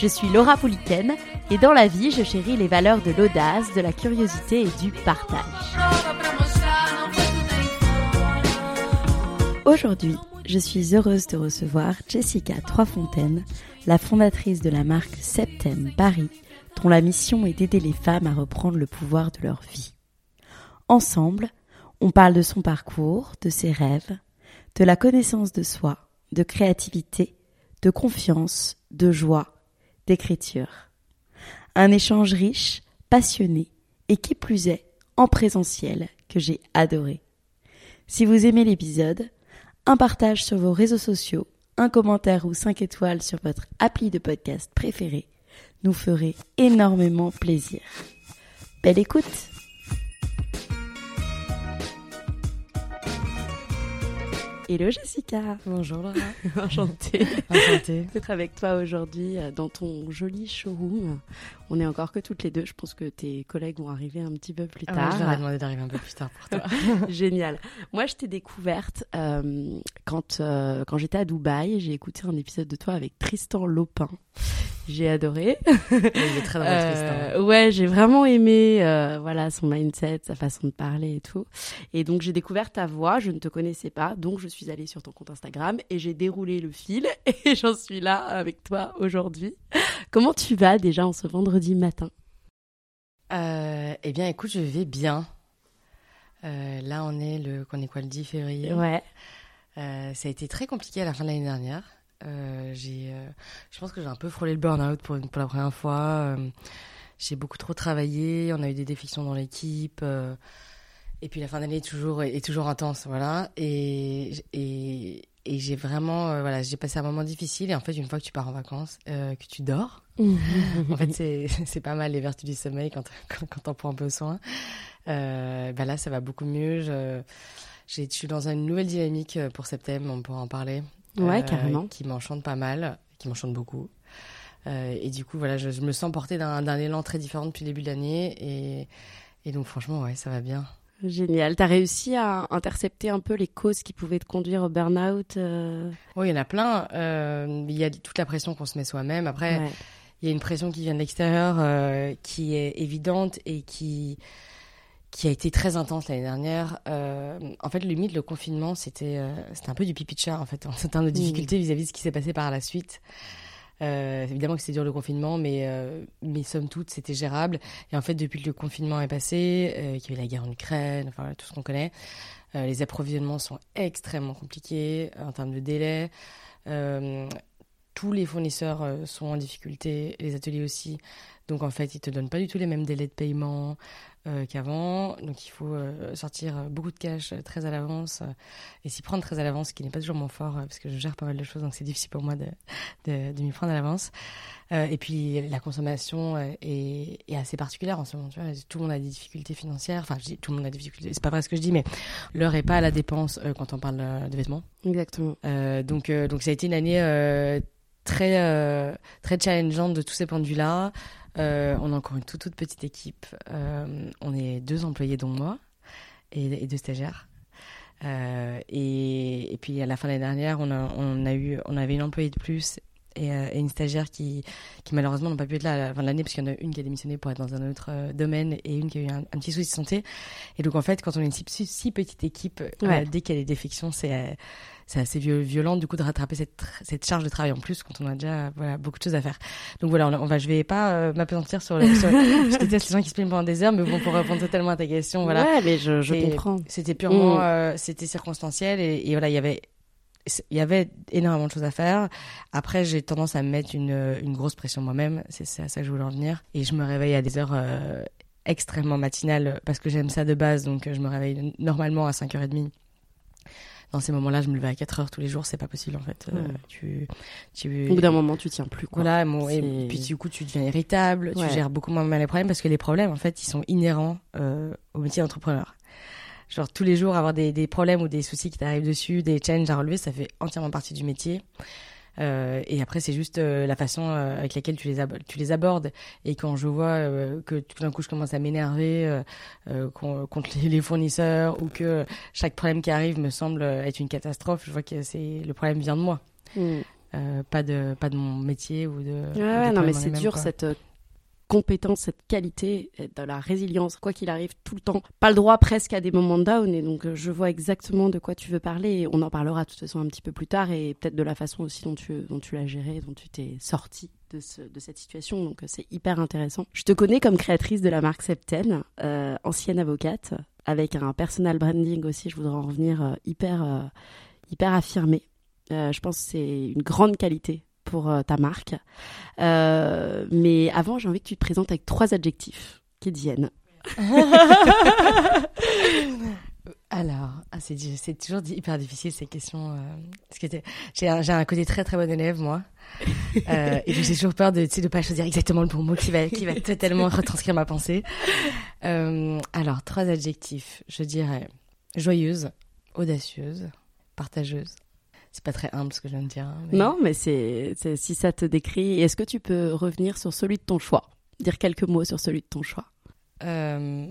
Je suis Laura Pouliken et dans la vie, je chéris les valeurs de l'audace, de la curiosité et du partage. Aujourd'hui, je suis heureuse de recevoir Jessica Troisfontaine, la fondatrice de la marque Septem Paris, dont la mission est d'aider les femmes à reprendre le pouvoir de leur vie. Ensemble, on parle de son parcours, de ses rêves, de la connaissance de soi, de créativité, de confiance, de joie, d'écriture. Un échange riche, passionné et qui plus est, en présentiel, que j'ai adoré. Si vous aimez l'épisode, un partage sur vos réseaux sociaux, un commentaire ou 5 étoiles sur votre appli de podcast préféré nous ferait énormément plaisir. Belle écoute Hello Jessica Bonjour Laura. Enchantée Enchantée. d'être avec toi aujourd'hui euh, dans ton joli showroom. On est encore que toutes les deux. Je pense que tes collègues vont arriver un petit peu plus Ah tard. ouais, je leur ai demandé d'arriver un peu plus tard pour toi. Génial. Moi, je t'ai découverte euh, quand, euh, quand j'étais à Dubaï. J'ai écouté un épisode de toi avec Tristan Lopin. J'ai adoré. Il est très Tristan. Euh, ouais, j'ai vraiment aimé euh, voilà son mindset, sa façon de parler et tout. Et donc j'ai découvert ta voix, je ne te connaissais pas, donc je suis allée sur ton compte Instagram et j'ai déroulé le fil et j'en suis là avec toi aujourd'hui. Comment tu vas déjà en ce vendredi matin? Euh, eh bien, écoute, je vais bien. Euh, là, on est le, qu'on est quoi, le 10 février? Ouais. Euh, ça a été très compliqué à la fin de l'année dernière. Euh, j'ai, euh, je pense que j'ai un peu frôlé le burn-out pour, une- pour la première fois. Euh, j'ai beaucoup trop travaillé. On a eu des défections dans l'équipe. et puis la fin d'année est toujours, est toujours intense, voilà. Et, et, et j'ai vraiment, voilà, j'ai passé un moment difficile. Et en fait, une fois que tu pars en vacances, que tu dors, en fait, c'est c'est pas mal les vertus du sommeil quand, quand, quand t'en prends un peu soin. Bah là, ça va beaucoup mieux. Je, j'ai- je suis dans une nouvelle dynamique pour septembre, on pourra en parler. Ouais, Euh, carrément. Qui m'enchante pas mal, qui m'enchante beaucoup. Euh, et du coup, voilà, je, je me sens portée d'un élan très différent depuis le début de l'année. Et, et donc, franchement, ouais, ça va bien. Génial. T'as réussi à intercepter un peu les causes qui pouvaient te conduire au burn-out euh, Oui, il y en a plein. Euh, Il y a toute la pression qu'on se met soi-même. Après, ouais. il y a une pression qui vient de l'extérieur, euh, qui est évidente et qui qui a été très intense l'année dernière. Euh, en fait, limite, le confinement, c'était euh, un peu du pipi de chat, en fait, en termes de difficultés vis-à-vis de ce qui s'est passé par la suite. Euh, évidemment que c'était dur le confinement, mais, euh, mais somme toute, c'était gérable. Et en fait, depuis que le confinement est passé, qu'il y a eu la guerre en Ukraine, enfin, tout ce qu'on connaît, les approvisionnements sont extrêmement compliqués en termes de délai. Tous les fournisseurs sont en difficulté, les ateliers aussi. Donc en fait, ils te donnent pas du tout les mêmes délais de paiement euh, qu'avant. Donc il faut euh, sortir euh, beaucoup de cash très à l'avance et s'y prendre très à l'avance, ce qui n'est pas toujours mon fort parce que je gère pas mal de choses, donc c'est difficile pour moi de, de, de m'y prendre à l'avance. Et puis la consommation est, est assez particulière en ce moment. Tu vois, tout le monde a des difficultés financières. Enfin, je dis tout le monde a des difficultés. C'est pas vrai ce que je dis, mais l'heure est pas à la dépense quand on parle de vêtements. Exactement. Donc, donc ça a été une année très, euh, très challengeante de tous ces points de vue-là. Euh, on a encore une toute, toute petite équipe. Euh, on est deux employés, dont moi, et, et deux stagiaires. Euh, et, et puis à la fin de l'année dernière, on, a, on, a eu, on avait une employée de plus et, et une stagiaire qui, qui malheureusement n'ont pas pu être là à la fin de l'année parce qu'il y en a une qui a démissionné pour être dans un autre domaine et une qui a eu un, un petit souci de santé. Et donc en fait, quand on est une si, petite équipe, Ouais. dès qu'il y a des défections, c'est c'est assez viol- violent du coup de rattraper cette, cette charge de travail en plus quand on a déjà euh, voilà, beaucoup de choses à faire. Donc voilà, on, on va, je vais pas euh, m'apesantir sur, le- sur je déteste les gens qui se plaignent pendant des heures, mais bon pour répondre totalement à ta question, voilà. Ouais, mais je, comprends. C'était purement, Mm. euh, c'était circonstanciel et, et voilà, il y avait, il y avait énormément de choses à faire. Après, j'ai tendance à me mettre une, une grosse pression moi-même. C'est à ça que je voulais en venir. Et je me réveille à des heures euh, extrêmement matinales parce que j'aime ça de base. Donc, euh, je me réveille normalement à 5h30. Dans ces moments-là, je me levais à 4 heures tous les jours. C'est pas possible, en fait. Euh, Ouais. tu, tu, Au bout d'un moment, tu tiens plus. Quoi. voilà, et puis du coup, tu deviens irritable, Ouais. tu gères beaucoup moins mal les problèmes parce que les problèmes, en fait, ils sont inhérents euh, au métier d'entrepreneur. Genre, tous les jours, avoir des, des problèmes ou des soucis qui t'arrivent dessus, des challenges à relever, ça fait entièrement partie du métier. Euh, et après, c'est juste euh, la façon euh, avec laquelle tu les, ab- tu les abordes. Et quand je vois que tout d'un coup, je commence à m'énerver con- contre les, fournisseurs ou que chaque problème qui arrive me semble être une catastrophe, je vois que c'est le problème vient de moi. Mm. Euh, pas de pas de mon métier ou de Ouais, non, mais c'est dur quoi. cette compétence, cette qualité, de la résilience, quoi qu'il arrive tout le temps. Pas le droit presque à des moments down, et donc euh, je vois exactement de quoi tu veux parler. Et on en parlera de toute façon un petit peu plus tard, et peut-être de la façon aussi dont tu, l'as géré, dont tu t'es sorti de, ce, de cette situation. Donc euh, c'est hyper intéressant. Je te connais comme créatrice de la marque Septen, euh, ancienne avocate, avec un personal branding aussi. Je voudrais en revenir hyper, hyper affirmé. Je pense que c'est une grande qualité pour euh, ta marque. Euh, mais avant, j'ai envie que tu te présentes avec trois adjectifs qui te viennent. Alors, ah, c'est toujours hyper difficile ces questions. euh, que j'ai un, côté très très bon élève moi, Euh, et j'ai toujours peur de de pas choisir exactement le bon mot qui va qui va totalement retranscrire ma pensée. Euh, alors trois adjectifs, je dirais joyeuse, audacieuse, partageuse. C'est pas très humble ce que je viens de dire. hein, mais- Non, mais c'est si ça te décrit. Est-ce que tu peux revenir sur celui de ton choix? Dire quelques mots sur celui de ton choix. Euh,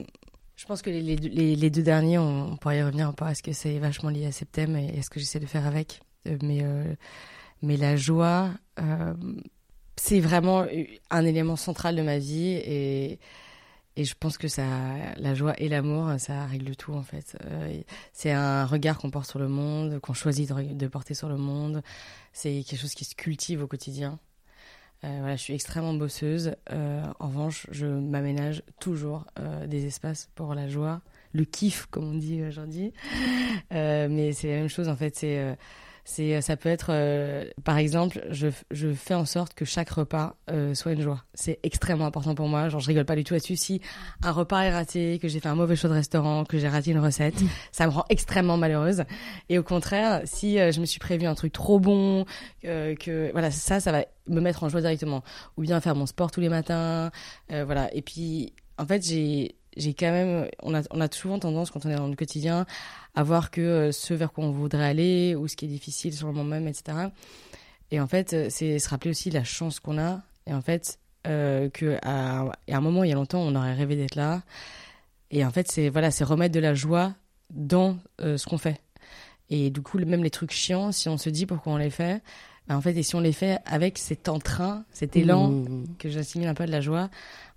je pense que les, les, deux- les, les deux derniers, on, on pourrait y revenir parce que c'est vachement lié à Septem et, et ce que j'essaie de faire avec. Euh, mais, euh, mais la joie, euh, c'est vraiment un élément central de ma vie et, et je pense que ça, la joie et l'amour, ça règle tout en fait. Euh, c'est un regard qu'on porte sur le monde, qu'on choisit de, porter sur le monde. C'est quelque chose qui se cultive au quotidien. Euh, voilà, je suis extrêmement bosseuse. Euh, en revanche, je m'aménage toujours des espaces pour la joie, le kiff, comme on dit aujourd'hui. Mais c'est la même chose en fait. C'est, c'est, ça peut être, euh, par exemple, je, je fais en sorte que chaque repas euh, soit une joie. C'est extrêmement important pour moi. Genre, je rigole pas du tout là-dessus. Si un repas est raté, que j'ai fait un mauvais choix de restaurant, que j'ai raté une recette, ça me rend extrêmement malheureuse. Et au contraire, si euh, je me suis prévu un truc trop bon, euh, que voilà, ça, ça va me mettre en joie directement. Ou bien faire mon sport tous les matins, euh, voilà. Et puis, en fait, j'ai j'ai quand même, on a, on a souvent tendance quand on est dans le quotidien à voir que euh, ce vers quoi on voudrait aller ou ce qui est difficile sur le moment même, etc. Et en fait, euh, c'est se rappeler aussi la chance qu'on a. Et en fait, euh, que à, à un moment, il y a longtemps, on aurait rêvé d'être là. Et en fait, c'est voilà, c'est remettre de la joie dans euh, ce qu'on fait. Et du coup, même les trucs chiants, si on se dit pourquoi on les fait, bah, en fait, et si on les fait avec cet entrain, cet élan Mmh, que j'assimile un peu à de la joie,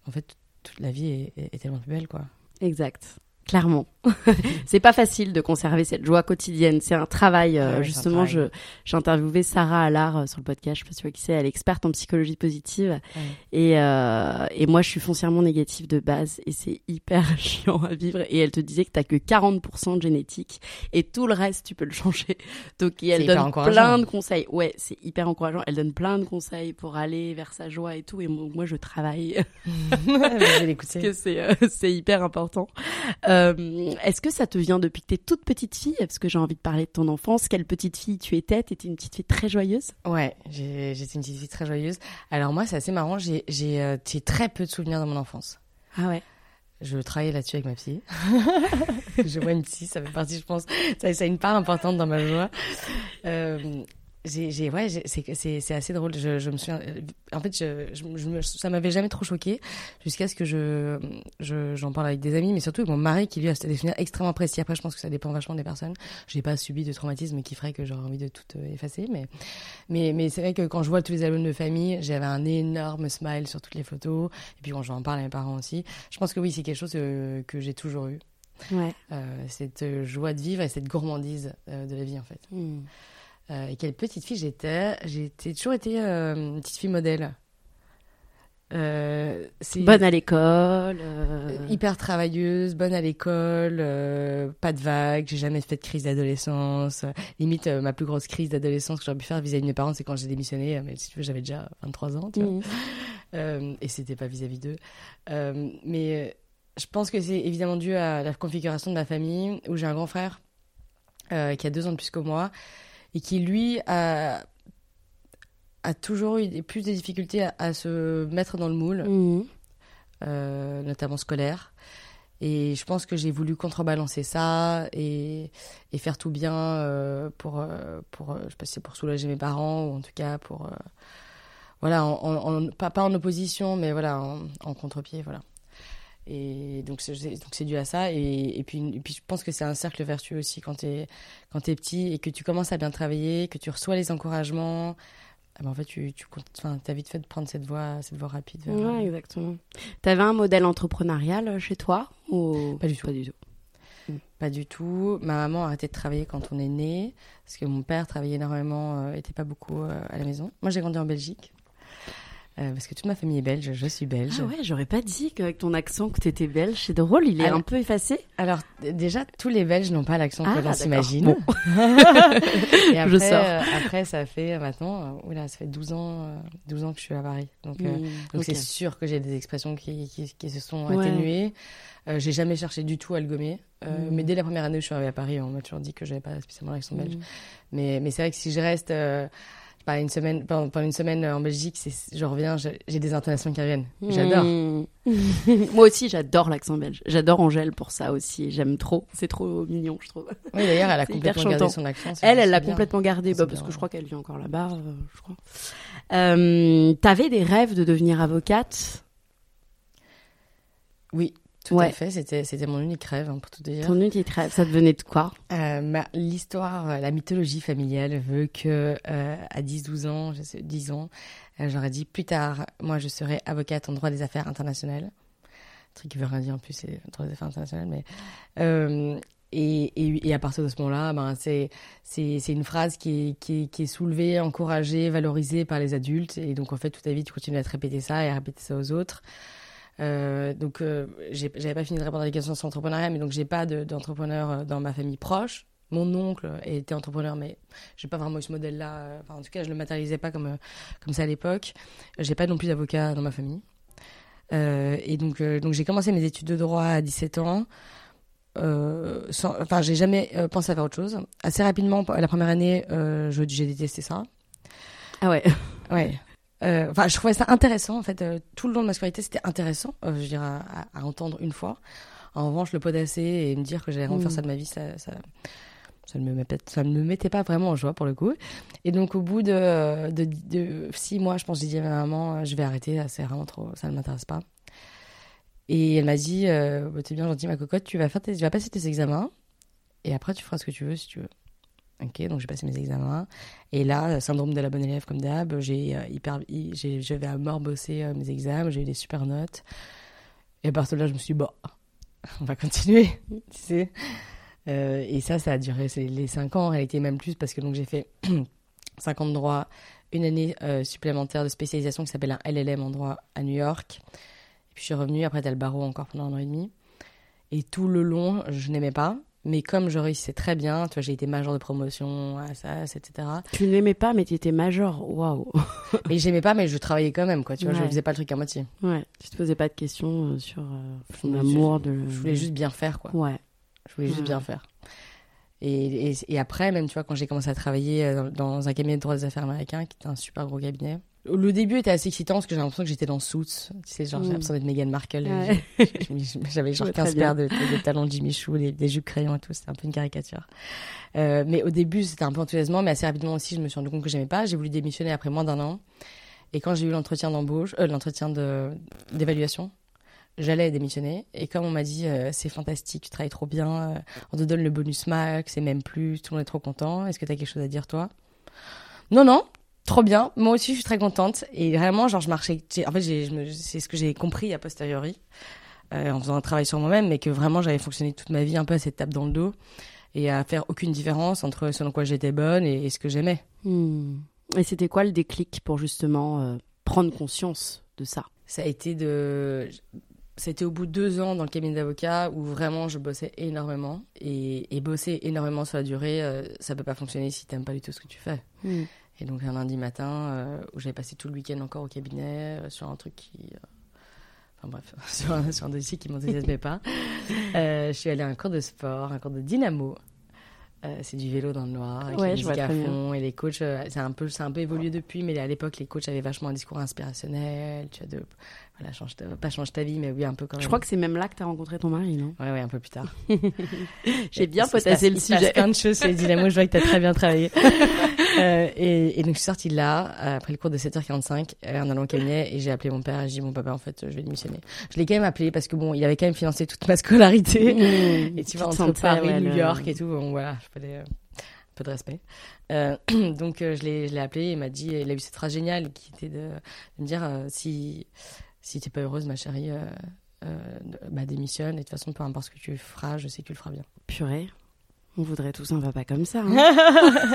en fait, toute la vie est, tellement plus belle, quoi. Exact. Clairement. c'est pas facile de conserver cette joie quotidienne. C'est un travail. euh, Ah ouais, c'est un justement, travail. je j'ai interviewé Sarah Allard euh, sur le podcast. Je sais pas si qui c'est. Elle est experte en psychologie positive. Ouais. Et, euh, et moi, je suis foncièrement négative de base. Et c'est hyper chiant à vivre. Et elle te disait que t'as que 40% de génétique. Et tout le reste, tu peux le changer. Donc, et elle donne plein de conseils. Ouais, c'est hyper encourageant. Elle donne plein de conseils pour aller vers sa joie et tout. Et moi, moi, je travaille. je vais l'écouter. que c'est c'est hyper important. Euh, Est-ce que ça te vient depuis que t'es toute petite fille? Parce que j'ai envie de parler de ton enfance. Quelle petite fille tu étais? T'étais une petite fille très joyeuse? Ouais, j'étais une petite fille très joyeuse. Alors moi, c'est assez marrant, j'ai euh, très peu de souvenirs de mon enfance. Ah ouais. Je travaillais là-dessus avec ma psy. je vois une psy, ça fait partie, je pense, ça, ça a une part importante dans ma joie. Euh, j'ai, j'ai, ouais, c'est, c'est, c'est assez drôle. Je, je me souviens. euh, En fait, je, je, ça m'avait jamais trop choqué jusqu'à ce que je, je, j'en parle avec des amis, mais surtout avec mon mari qui lui a des souvenirs extrêmement précis. Après, je pense que ça dépend vachement des personnes. J'ai pas subi de traumatisme qui ferait que j'aurais envie de tout euh, effacer, mais, mais, mais c'est vrai que quand je vois tous les albums de famille, j'avais un énorme smile sur toutes les photos. Et puis quand j'en parle à mes parents aussi, je pense que oui, c'est quelque chose euh, que j'ai toujours eu. Ouais. Euh, cette joie de vivre et cette gourmandise de la vie en fait. Hmm. Euh, et quelle petite fille j'étais. J'ai toujours été euh, une petite fille modèle. Euh, Bonne à l'école. hyper travailleuse, bonne à l'école, pas de vagues, j'ai jamais fait de crise d'adolescence. Limite, ma plus grosse crise d'adolescence que j'aurais pu faire vis-à-vis de mes parents, c'est quand j'ai démissionné. Mais si tu veux, j'avais déjà 23 ans, tu vois. Euh, et c'était pas vis-à-vis d'eux. Mais je pense que c'est évidemment dû à la configuration de ma famille, où j'ai un grand frère qui a deux ans de plus que moi, et qui, lui, a, a toujours eu plus de difficultés à, à se mettre dans le moule, Hmm. euh, notamment scolaire. Et je pense que j'ai voulu contrebalancer ça et, et faire tout bien euh, pour, euh, pour, je sais pas si c'est pour soulager mes parents ou en tout cas pour, euh, voilà, en, en- en- pas, pas en opposition, mais voilà, en, en contre-pied, voilà. Et donc c'est dû à ça. Et, et, puis, et puis je pense que c'est un cercle vertueux aussi quand t'es quand t'es petit et que tu commences à bien travailler, que tu reçois les encouragements. ah ben, en fait, tu, tu t'as vite fait de prendre cette voie, cette voie rapide. vers- Ouais, exactement. T'avais un modèle entrepreneurial euh, chez toi ou? Pas du tout. Pas du tout. Pas du tout. Ma maman a arrêté de travailler quand on est né, parce que mon père travaillait énormément, euh, était pas beaucoup euh, à la maison. Moi, j'ai grandi en Belgique, euh, parce que toute ma famille est belge, je suis belge. Ah ouais, j'aurais pas dit qu'avec ton accent que t'étais belge. C'est drôle, il est Alors- un peu effacé. Alors, déjà, tous les Belges n'ont pas l'accent Ah, que l'on s'imagine. Bon. Et après, Je sors. euh, après, ça fait euh, maintenant, euh, oula, ça fait 12 ans, euh, 12 ans que je suis à Paris. Donc, Hmm, donc c'est sûr que j'ai des expressions qui, qui, qui se sont Ouais. atténuées. J'ai jamais cherché du tout à le gommer. Euh, Mm. Mais dès la première année où je suis arrivée à Paris, on m'a toujours dit que j'avais pas spécialement l'accent belge. Hmm. Mais, mais c'est vrai que si je reste pas une semaine, pendant, pendant une semaine euh, en Belgique, c'est- je reviens, j'ai des intonations qui reviennent. J'adore. Hmm. Moi aussi, j'adore l'accent belge. J'adore Angèle pour ça aussi. J'aime trop. C'est trop mignon, je trouve. Oui, d'ailleurs, elle a complètement gardé son accent. Elle, elle l'a complètement gardé, bah, parce bien, que je crois qu'elle vit encore là-bas, euh, je crois. Euh, T'avais des rêves de devenir avocate? Oui, tout Ouais. à fait. C'était, c'était mon unique rêve, hein, pour tout dire. Ton unique rêve, ça devenait de quoi? Euh, l'histoire, euh, la mythologie familiale veut que euh, à 10-12 ans, je sais, 10 ans, euh, j'aurais dit plus tard, moi je serai avocate en droit des affaires internationales. Un truc qui veut rien dire en plus, c'est droit des affaires internationales, mais et, et, et à partir de ce moment-là, ben c'est c'est c'est une phrase qui est, qui est qui est soulevée, encouragée, valorisée par les adultes, et donc en fait toute ta vie tu continues à te répéter ça et à répéter ça aux autres. Euh, donc, euh, j'avais pas fini de répondre à la question sur l'entrepreneuriat, mais donc j'ai pas de- d'entrepreneur euh, dans ma famille proche. Mon oncle était entrepreneur, mais j'ai pas vraiment eu ce modèle-là. euh, Enfin, en tout cas, je le matérialisais pas comme, comme ça à l'époque. J'ai pas non plus d'avocat dans ma famille. Euh, et donc, donc j'ai commencé mes études de droit à 17 ans. Euh, sans, enfin, j'ai jamais euh, pensé à faire autre chose. Assez rapidement, la première année, euh, j'ai détesté ça. Ah ouais. Ouais. Euh, Enfin, je trouvais ça intéressant. En fait, euh, tout le long de ma scolarité, c'était intéressant. euh, je dire, à, entendre une fois. En revanche, le podasser et me dire que j'allais vraiment Mm. faire ça de ma vie, ça, ça, ça ne me mettait, ça ne me mettait pas vraiment en joie pour le coup. Et donc, au bout de, de, de six mois, je pense, j'ai dit à ma maman, je vais arrêter. C'est vraiment trop, ça ne m'intéresse pas. Et elle m'a dit, bah, t'es bien gentil, ma cocotte, tu vas faire, tes, tu vas passer tes examens. Et après, tu feras ce que tu veux si tu veux. Ok, donc j'ai passé mes examens. Et là, euh, syndrome de la bonne élève comme d'hab, j'ai euh, hyper, j'ai- j'avais à mort bossé euh, mes examens, j'ai eu des super notes. Et à partir de là, je me suis dit, bon, on va continuer, tu sais. Et ça, ça a duré les 5 ans, en réalité même plus, parce que donc j'ai fait 5 ans de droit, une année supplémentaire de spécialisation qui s'appelle un LLM en droit à New York. Et puis je suis revenue, après t'as le barreau encore pendant un an et demi. Et tout le long, je n'aimais pas. Mais comme je réussissais très bien, tu vois, j'ai été major de promotion, à ça, etc. Tu n'aimais pas, mais tu étais major. Waouh. Et j'aimais pas, mais je travaillais quand même, quoi. Tu vois, je Ouais. faisais pas le truc à moitié. Ouais. Tu te posais pas de questions euh, sur euh, voulais amour de. Je voulais juste bien faire, quoi. Ouais. Je voulais juste Ouais. bien faire. Et, et, et après, même, tu vois, quand j'ai commencé à travailler euh, dans, dans un cabinet de droit des affaires américain, qui était un super gros cabinet, Le début était assez excitant parce que j'ai l'impression que j'étais dans Suits. Tu sais, genre, j'ai Mm. l'impression d'être Meghan Markle. Ouais. J'avais genre Ouais, très 15 bien. paires de, de, de talons de Jimmy Choo, des, des jupes crayons et tout. C'était un peu une caricature. Euh, mais au début, c'était un peu enthousiasmant, mais assez rapidement aussi, je me suis rendu compte que j'aimais pas. J'ai voulu démissionner après moins d'un an. Et quand j'ai eu l'entretien d'embauche, euh, l'entretien d'évaluation, j'allais démissionner. Et comme on m'a dit, euh, c'est fantastique, tu travailles trop bien, on te donne le bonus max et même plus, tout le monde est trop content. Est-ce que tu as quelque chose à dire, toi? Non, non, trop bien. Moi aussi, je suis très contente. Et vraiment, genre, je marchais. En fait, c'est ce que j'ai compris a posteriori, euh, en faisant un travail sur moi-même, mais que vraiment, j'avais fonctionné toute ma vie un peu à cette tape dans le dos et à faire aucune différence entre ce dans quoi j'étais bonne et, et ce que j'aimais. Hmm. Et c'était quoi le déclic pour justement euh, prendre conscience de ça? Ça a été de. C'était au bout de deux ans dans le cabinet d'avocat où vraiment je bossais énormément. Et, et bosser énormément sur la durée, euh, ça peut pas fonctionner si t'aimes pas du tout ce que tu fais. Hmm. Et donc un lundi matin, euh, où j'avais passé tout le week-end encore au cabinet, euh, sur un truc qui... euh, Enfin bref, sur un, sur un dossier qui m'enthousiasmait pas. Euh, je suis allée à un cours de sport, un cours de dynamo. C'est du vélo dans le noir, avec Ouais, la je musique à fond. Et les coachs, c'est un, peu, un peu évolué depuis, mais à l'époque, les coachs avaient vachement un discours inspirationnel. Tu as de... Voilà, change ta- pas change ta vie, mais oui, un peu quand même. Je crois que c'est même là que tu as rencontré ton mari, non? Ouais, ouais, un peu plus tard. J'ai bien Il potassé le il sujet. plein de choses sur les dynamos, je vois que tu as très bien travaillé. Euh, et, et donc je suis sortie de là, euh, après le cours de 7h45, euh, en allant au cabinet, et j'ai appelé mon père, et j'ai dit, mon papa, en fait, je vais démissionner. Je l'ai quand même appelé parce que bon, il avait quand même financé toute ma scolarité. Mmh. Et tu vois, entre Paris, ouais, New York et tout, bon, voilà, je euh, un peu de respect. Donc je l'ai je l'ai appelé, il m'a dit, il a eu cette phrase géniale qui était de, de me dire, si, si t'es pas heureuse, ma chérie, bah démissionne, et de toute façon, peu importe ce que tu feras, je sais que tu le feras bien. Purée. On voudrait tous un papa comme ça. hein.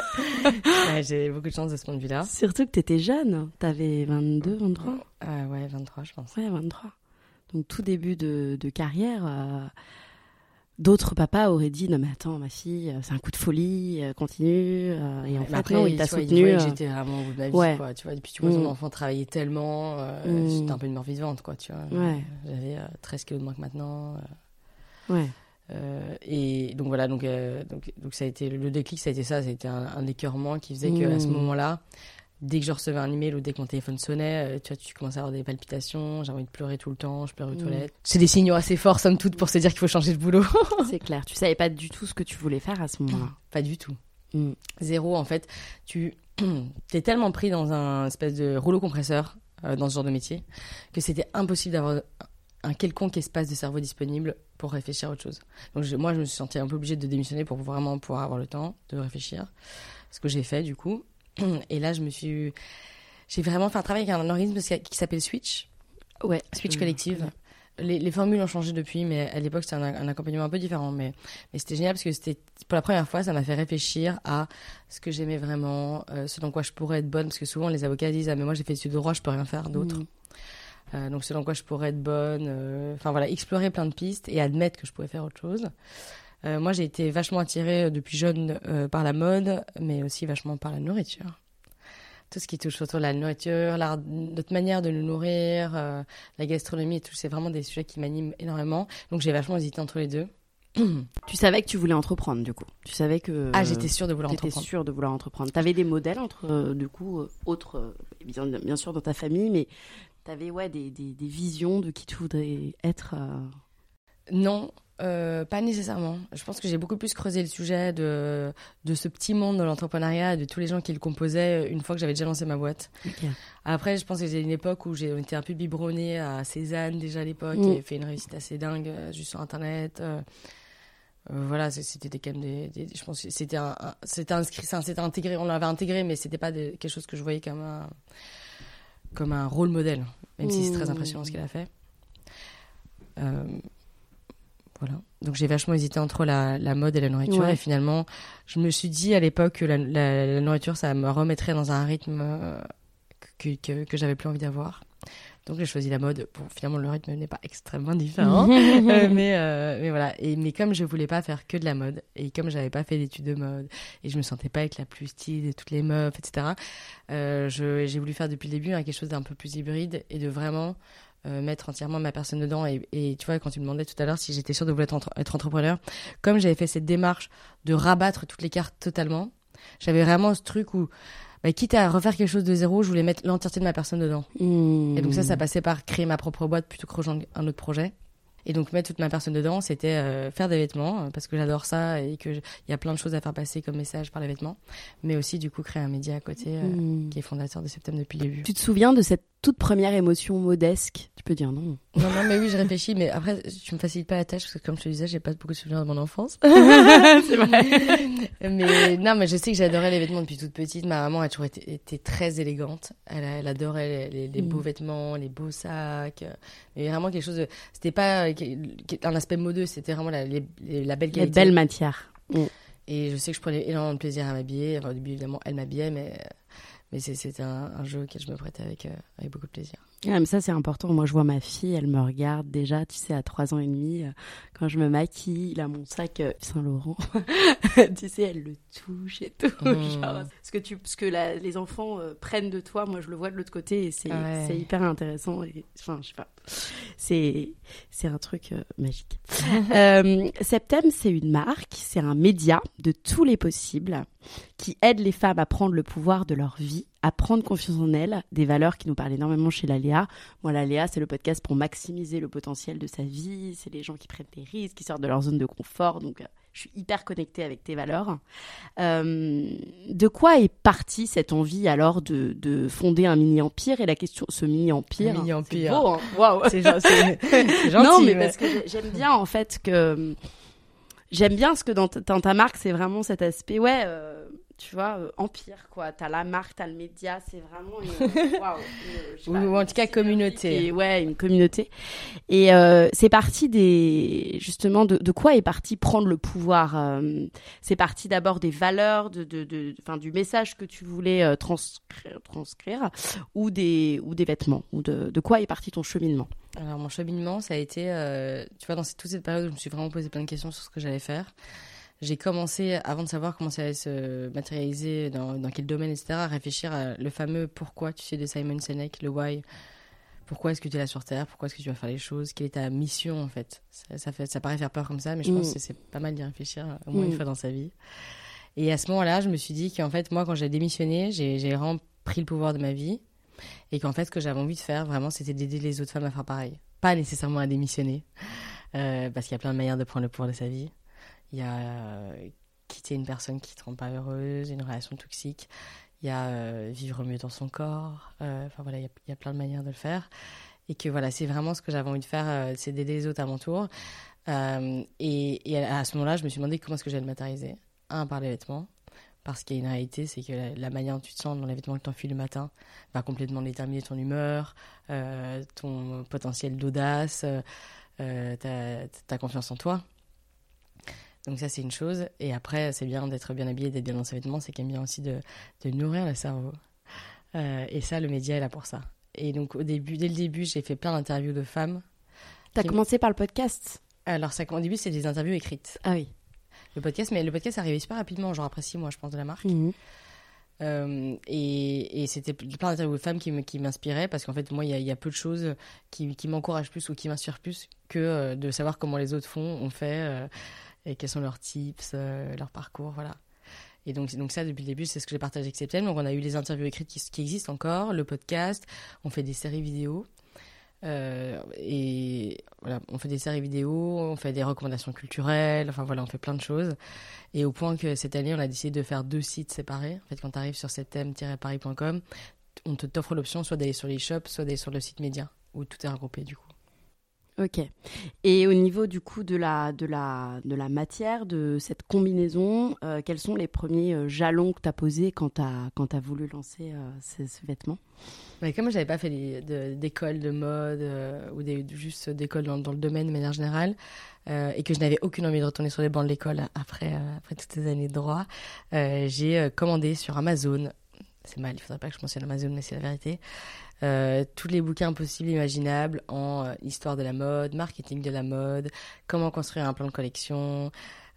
Ouais, j'ai beaucoup de chance de ce point de vue-là. Surtout que t'étais jeune. T'avais 22, 23 Euh, ouais, 23, je pense. Ouais, 23. Donc tout début de, de carrière, euh, d'autres papas auraient dit non mais attends ma fille, euh, c'est un coup de folie, euh, continue. euh, et en fait après, non, il t'a tu soutenu. j'étais vraiment au bout de ma vie, ouais. quoi. Tu vois, et puis tu vois Mm. ton enfant travailler tellement, euh, Mm. j'étais un peu une mort vivante, quoi, tu vois. Ouais. J'avais euh, 13 kilos de moins que maintenant. Ouais. Euh, et donc voilà, donc, euh, donc, donc ça a été le déclic, ça a été ça, ça a été un, un écœurement qui faisait que à ce Mm. moment-là, dès que je recevais un email ou dès que mon téléphone sonnait, euh, tu vois, tu commençais à avoir des palpitations, j'avais envie de pleurer tout le temps, je pleurais aux Mm. toilettes. C'est des signaux assez forts, somme toute, pour se dire qu'il faut changer de boulot. C'est clair. Tu savais pas du tout ce que tu voulais faire à ce moment-là. Pas du tout. Mm. Zéro, en fait. Tu es tellement pris dans un espèce de rouleau compresseur dans ce genre de métier que c'était impossible d'avoir un quelconque espace de cerveau disponible pour réfléchir à autre chose. Donc je- moi, je me suis sentie un peu obligée de démissionner pour vraiment pouvoir avoir le temps de réfléchir. Ce que j'ai fait, du coup. Et là, je me suis... J'ai vraiment fait un travail avec un organisme qui s'appelle Switch. Ouais. Switch je- Collective. Les, les formules ont changé depuis, mais à l'époque, c'était un, un accompagnement un peu différent. Mais, mais c'était génial parce que c'était, pour la première fois, ça m'a fait réfléchir à ce que j'aimais vraiment, euh, ce dans quoi je pourrais être bonne. Parce que souvent, les avocats disent Ah, mais moi, j'ai fait des études de droit, je peux rien faire d'autre. Mm. Euh, donc, dans quoi je pourrais être bonne. euh, Enfin, voilà, explorer plein de pistes et admettre que je pouvais faire autre chose. Euh, moi, j'ai été vachement attirée depuis jeune par la mode, mais aussi vachement par la nourriture. Tout ce qui touche autour de la nourriture, notre manière de nous nourrir, euh, la gastronomie et tout, c'est vraiment des sujets qui m'animent énormément. Donc, j'ai vachement hésité entre les deux. Tu savais que tu voulais entreprendre du coup. Tu savais que. Ah, j'étais sûre de vouloir T'étais entreprendre. sûre de vouloir entreprendre. T'avais des modèles entre, euh, du coup, autres, euh, bien, bien sûr dans ta famille, mais t'avais ouais des, des, des visions de qui tu voudrais être. euh, Non, euh, pas nécessairement. Je pense que j'ai beaucoup plus creusé le sujet de, de ce petit monde de l'entrepreneuriat et de tous les gens qui le composaient une fois que j'avais déjà lancé ma boîte. Après, je pense que j'ai une époque où j'ai était un peu biberonné à Cézanne déjà à l'époque Mm. et fait une réussite assez dingue euh, juste sur Internet. euh, voilà, c'était des- quand même des, des- je pense que c'était un, un- c'était inscrit, c'était intégré, on l'avait intégré, mais c'était pas quelque chose que je voyais comme un, comme un rôle modèle, même si c'est très Mm. impressionnant ce qu'elle a fait. Euh, voilà. Donc j'ai vachement hésité entre la, la mode et la nourriture Ouais. et finalement je me suis dit à l'époque que la, la- la nourriture ça me remettrait dans un rythme euh, que, que, que j'avais plus envie d'avoir. Donc j'ai choisi la mode. Bon, finalement le rythme n'est pas extrêmement différent, Euh, mais euh, mais voilà. Et mais comme je voulais pas faire que de la mode et comme j'avais pas fait d'études de mode et je me sentais pas avec la plus style et toutes les meufs, etc. euh, je- j'ai voulu faire depuis le début hein, quelque chose d'un peu plus hybride et de vraiment euh, mettre entièrement ma personne dedans. Et, et tu vois, quand tu me demandais tout à l'heure si j'étais sûre de vouloir être, entre- être entrepreneur, comme j'avais fait cette démarche de rabattre toutes les cartes totalement, j'avais vraiment ce truc où bah, quitte à refaire quelque chose de zéro, je voulais mettre l'entièreté de ma personne dedans. Mmh. Et donc ça, ça passait par créer ma propre boîte plutôt que rejoindre un autre projet. Et donc mettre toute ma personne dedans, c'était euh, faire des vêtements, euh, parce que j'adore ça et qu'il y a plein de choses à faire passer comme message par les vêtements. Mais aussi, du coup, créer un média à côté euh, Mmh. qui est fondateur de Septembre depuis le début. Tu te souviens de cette toute première émotion modesque Tu peux dire non. Non, non, mais oui, je réfléchis, mais après, tu me facilites pas la tâche, parce que comme je te disais, j'ai pas beaucoup de souvenirs de mon enfance. C'est vrai. mais non, mais je sais que j'adorais les vêtements depuis toute petite. Ma maman a toujours été, été très élégante. Elle, adorait les, les- les beaux Mm. vêtements, les beaux sacs. Mais vraiment quelque chose de. C'était pas un aspect modeux, c'était vraiment la, les- la belle Les qualité. belles matières. Et je sais que je prenais énormément de plaisir à m'habiller. Enfin, au début, évidemment, elle m'habillait, mais, mais c'est- c'était un, un jeu auquel je me prêtais avec, euh, avec beaucoup de plaisir. Ah, mais ça, c'est important. Moi, je vois ma fille, elle me regarde déjà, tu sais, à trois ans et demi, euh, quand je me maquille, il a mon sac euh, Saint-Laurent. tu sais, elle le touche et tout. Genre, ce que, tu, ce que la- les enfants prennent de toi, moi, je le vois de l'autre côté et c'est Ouais. hyper intéressant. Enfin, je sais pas. C'est c'est un truc magique. Septem, c'est une marque, c'est un média de tous les possibles qui aide les femmes à prendre le pouvoir de leur vie, à prendre confiance en elles, des valeurs qui nous parlent énormément chez la Léa. Moi, la Léa, c'est le podcast pour maximiser le potentiel de sa vie. C'est les gens qui prennent des risques, qui sortent de leur zone de confort. Donc, euh, je suis hyper connectée avec tes valeurs. Euh, de quoi est partie cette envie alors de, de fonder un mini-empire? Et la question, ce mini-empire. Mini-empire. C'est beau, hein Waouh C'est gen- c'est- c'est gentil. non, mais parce que j'ai- j'aime bien en fait que j'aime bien ce que dans, ta- dans ta marque, c'est vraiment cet aspect, ouais, euh, tu vois, euh, empire quoi. T'as la marque, t'as le média, c'est vraiment une, pas, ou en tout cas, communauté. est- ouais, une communauté. Et euh, c'est parti des justement de, de quoi est parti prendre le pouvoir. euh, c'est parti d'abord des valeurs, de, de, de, enfin du message que tu voulais euh, transcrire, transcrire, ou des ou des vêtements, ou de, de quoi est parti ton cheminement? Alors mon cheminement, ça a été, euh, tu vois, dans cette- toute cette période je me suis vraiment posé plein de questions sur ce que j'allais faire. J'ai commencé, avant de savoir comment ça allait se matérialiser, dans, dans quel domaine, etc., à réfléchir à le fameux pourquoi, tu sais, de Simon Sinek, le why. Pourquoi est-ce que tu es là sur Terre? Pourquoi est-ce que tu vas faire les choses? Quelle est ta mission, en fait? Ça, ça fait ça paraît faire peur comme ça, mais je pense Mm. que c'est pas mal d'y réfléchir, au moins Mm. une fois dans sa vie. Et à ce moment-là, je me suis dit qu'en fait, moi, quand j'ai démissionné, j'ai j'ai vraiment pris le pouvoir de ma vie. Et qu'en fait, ce que j'avais envie de faire, vraiment, c'était d'aider les autres femmes à faire pareil. Pas nécessairement à démissionner, euh, parce qu'il y a plein de manières de prendre le pouvoir de sa vie. Il y a euh, quitter une personne qui ne te rend pas heureuse, une relation toxique. Il y a euh, vivre mieux dans son corps. Euh, Enfin voilà, il y, a, plein de manières de le faire. Et que voilà, c'est vraiment ce que j'avais envie de faire, c'est d'aider les autres à mon tour. Et, à, ce moment-là, je me suis demandé comment est-ce que j'allais le matérialiser. Un, par les vêtements. Parce qu'il y a une réalité, c'est que la, manière dont tu te sens dans les vêtements que tu enfiles le matin va complètement déterminer ton humeur, ton potentiel d'audace, ta confiance en toi. Donc ça, c'est une chose. Et après, c'est bien d'être bien habillé, d'être bien dans ses vêtements. C'est quand même bien aussi de, de nourrir le cerveau. Euh, et ça, le média est là pour ça. Et donc, au début, dès le début, j'ai fait plein d'interviews de femmes. T'as Qui- commencé par le podcast? Alors, ça, au début, c'est des interviews écrites. Ah oui. Le podcast, mais le podcast est arrivé super rapidement, genre après six mois, je pense, de la marque. Mhm. Euh, et et c'était plein d'interviews de femmes qui m'inspiraient parce qu'en fait, moi, il y a, il y a peu de choses qui, qui m'encouragent plus ou qui m'inspirent plus que euh, de savoir comment les autres font, ont fait, et quels sont leurs tips, euh, leur parcours, voilà. Et donc, donc ça, depuis le début, c'est ce que j'ai partagé avec Septem. Donc on a eu les interviews écrites qui, existent encore, le podcast, on fait des séries vidéo. Euh, et voilà, on fait des séries vidéo, on fait des recommandations culturelles, enfin voilà, on fait plein de choses. Et au point que cette année, on a décidé de faire deux sites séparés. En fait, quand tu arrives sur septem-paris.com, on t'offre l'option soit d'aller sur l'e-shop, soit d'aller sur le site média, où tout est regroupé du coup. Ok. Et au niveau du coup de la, de la, de la matière, de cette combinaison, euh, quels sont les premiers euh, jalons que tu as posés quand tu as, as voulu lancer euh, ce, vêtement? Mais comme j'avais pas fait des- de- d'école de, mode euh, ou juste d'école dans, le domaine de manière générale, et que je n'avais aucune envie de retourner sur les bancs de l'école après, après toutes ces années de droit, j'ai commandé sur Amazon. C'est mal, il faudrait pas que je mentionne Amazon, mais c'est la vérité. Euh, tous les bouquins possibles et imaginables en euh, histoire de la mode, marketing de la mode, comment construire un plan de collection.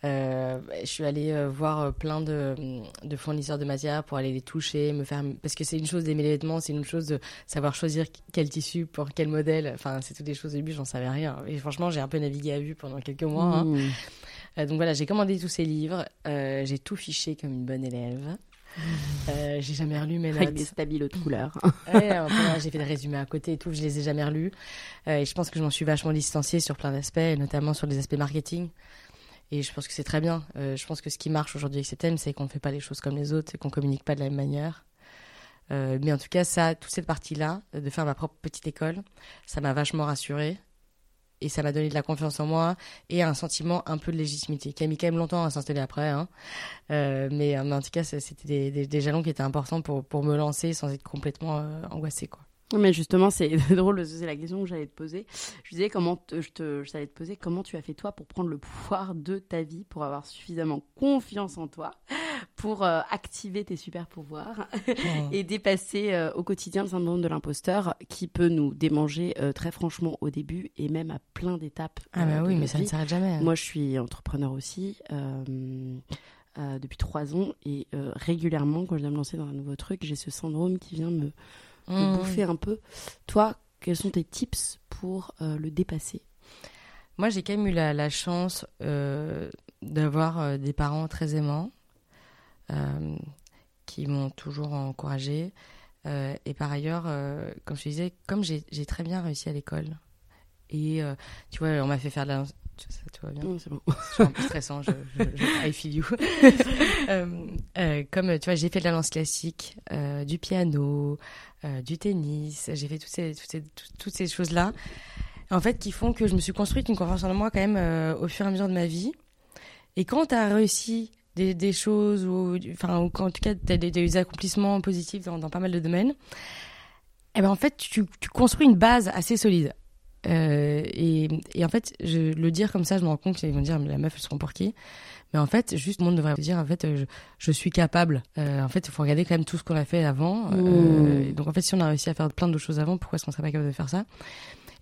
Euh, je suis allée euh, voir plein de, de fournisseurs de matières pour aller les toucher, me faire parce que c'est une chose d'aimer les vêtements, c'est une chose de savoir choisir quel tissu pour quel modèle. Enfin, c'est toutes des choses au début, j'en savais rien. Et franchement, j'ai un peu navigué à vue pendant quelques mois. hein. Euh, donc voilà, j'ai commandé tous ces livres, j'ai tout fiché comme une bonne élève. Euh, j'ai jamais relu mes notes. Avec des stabilos de couleur. Ouais, j'ai fait des résumés à côté et tout, je les ai jamais relus. Euh, et je pense que je m'en suis vachement distanciée sur plein d'aspects, notamment sur les aspects marketing. Et je pense que c'est très bien. Euh, je pense que ce qui marche aujourd'hui avec ces thèmes, c'est qu'on ne fait pas les choses comme les autres et qu'on communique pas de la même manière. Mais en tout cas, ça, toute cette partie-là, de faire ma propre petite école, ça m'a vachement rassurée. Et ça m'a donné de la confiance en moi et un sentiment un peu de légitimité, qui a mis quand même longtemps à s'installer après. Hein. Euh, mais, en tout cas, c'était des, des, jalons qui étaient importants pour, pour me lancer sans être complètement angoissée. Quoi. Mais justement, c'est drôle, c'est la question que j'allais te poser. Je disais comment je te, j'allais te poser comment tu as fait toi pour prendre le pouvoir de ta vie, pour avoir suffisamment confiance en toi, pour euh, activer tes super pouvoirs oh. et dépasser euh, au quotidien le syndrome de l'imposteur qui peut nous démanger euh, très franchement au début et même à plein d'étapes. Ah bah oui, mais ça ne s'arrête jamais. Hein. Moi, je suis entrepreneur aussi. depuis trois ans et régulièrement quand je viens me lancer dans un nouveau truc j'ai ce syndrome qui vient me mmh. bouffer un peu. Toi, quels sont tes tips pour euh, le dépasser? Moi, j'ai quand même eu la, chance euh, d'avoir euh, des parents très aimants qui m'ont toujours encouragée. et par ailleurs, comme je disais, comme j'ai très bien réussi à l'école, et tu vois, on m'a fait faire de la, ça, tout va bien. c'est bon. Je suis un peu stressant, je, je, I feel you. Euh, euh, comme tu vois, j'ai fait de la danse classique, euh, du piano, du tennis, j'ai fait toutes ces, toutes ces, toutes ces choses-là, en fait, qui font que je me suis construite une confiance en moi quand même au fur et à mesure de ma vie. Et quand tu as réussi des, des, choses, ou, enfin, ou en tout cas, tu as des, des, accomplissements positifs dans, dans, pas mal de domaines, eh ben en fait, tu, tu construis une base assez solide. Euh, et, et, en fait, je, le dire comme ça, je me rends compte qu'ils vont dire, la meuf, elle se prend pour qui? Mais en fait, juste, le monde devrait dire, en fait, je, je suis capable. Euh, en fait, il faut regarder quand même tout ce qu'on a fait avant. Euh, mmh. donc, en fait, si on a réussi à faire plein d'autres choses avant, pourquoi est-ce qu'on serait pas capable de faire ça?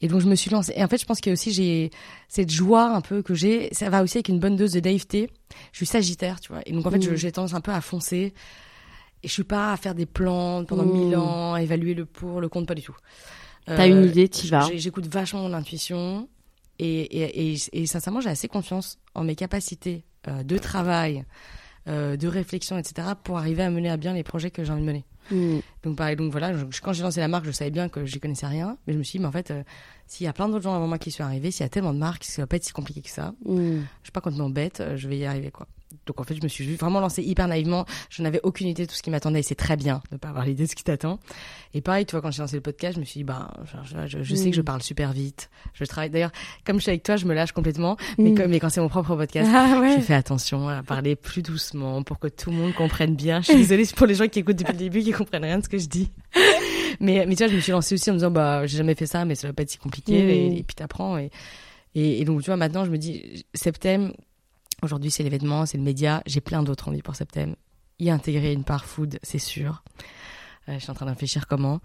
Et donc je me suis lancée. Et en fait, je pense qu'il y a aussi j'ai cette joie un peu que j'ai. Ça va aussi avec une bonne dose de naïveté. Je suis Sagittaire, tu vois. Et donc en fait, mmh. j'ai tendance un peu à foncer. Et je suis pas à faire des plans pendant mmh. mille ans, à évaluer le pour, le contre, pas du tout. T'as une euh, idée, tu vas. J'écoute vachement mon intuition et, et, et, et sincèrement, j'ai assez confiance en mes capacités euh, de travail, euh, de réflexion, etc. pour arriver à mener à bien les projets que j'ai envie de mener. Mm. Donc, pareil, donc voilà, quand j'ai lancé la marque, je savais bien que j'y connaissais rien, mais je me suis dit, mais en fait, s'il y a plein d'autres gens avant moi qui sont arrivés, s'il y a tellement de marques, ça va pas être si compliqué que ça. Mm. Je suis pas complètement bête, je vais y arriver, quoi. Donc en fait, je me suis vraiment lancée hyper naïvement. Je n'avais aucune idée de tout ce qui m'attendait et c'est très bien de ne pas avoir l'idée de ce qui t'attend. Et pareil, tu vois, quand j'ai lancé le podcast, je me suis dit, bah, je, je, sais que je mm. parle super vite. Je travaille. D'ailleurs, comme je suis avec toi, je me lâche complètement. Mais, mm. comme, mais quand c'est mon propre podcast, ah, je fais attention à parler plus doucement pour que tout le monde comprenne bien. Je suis désolée pour les gens qui écoutent depuis le début qui comprennent rien de ce que je dis. mais, mais tu vois, je me suis lancée aussi en me disant, bah, j'ai jamais fait ça, mais ça va pas être si compliqué. Mm. Et, puis t'apprends. Et, et, et, donc, tu vois, maintenant, je me dis, septembre, Aujourd'hui, c'est l'événement, c'est le média. J'ai plein d'autres envies pour septembre. Y intégrer une part food, c'est sûr. Euh, je suis en train de réfléchir comment.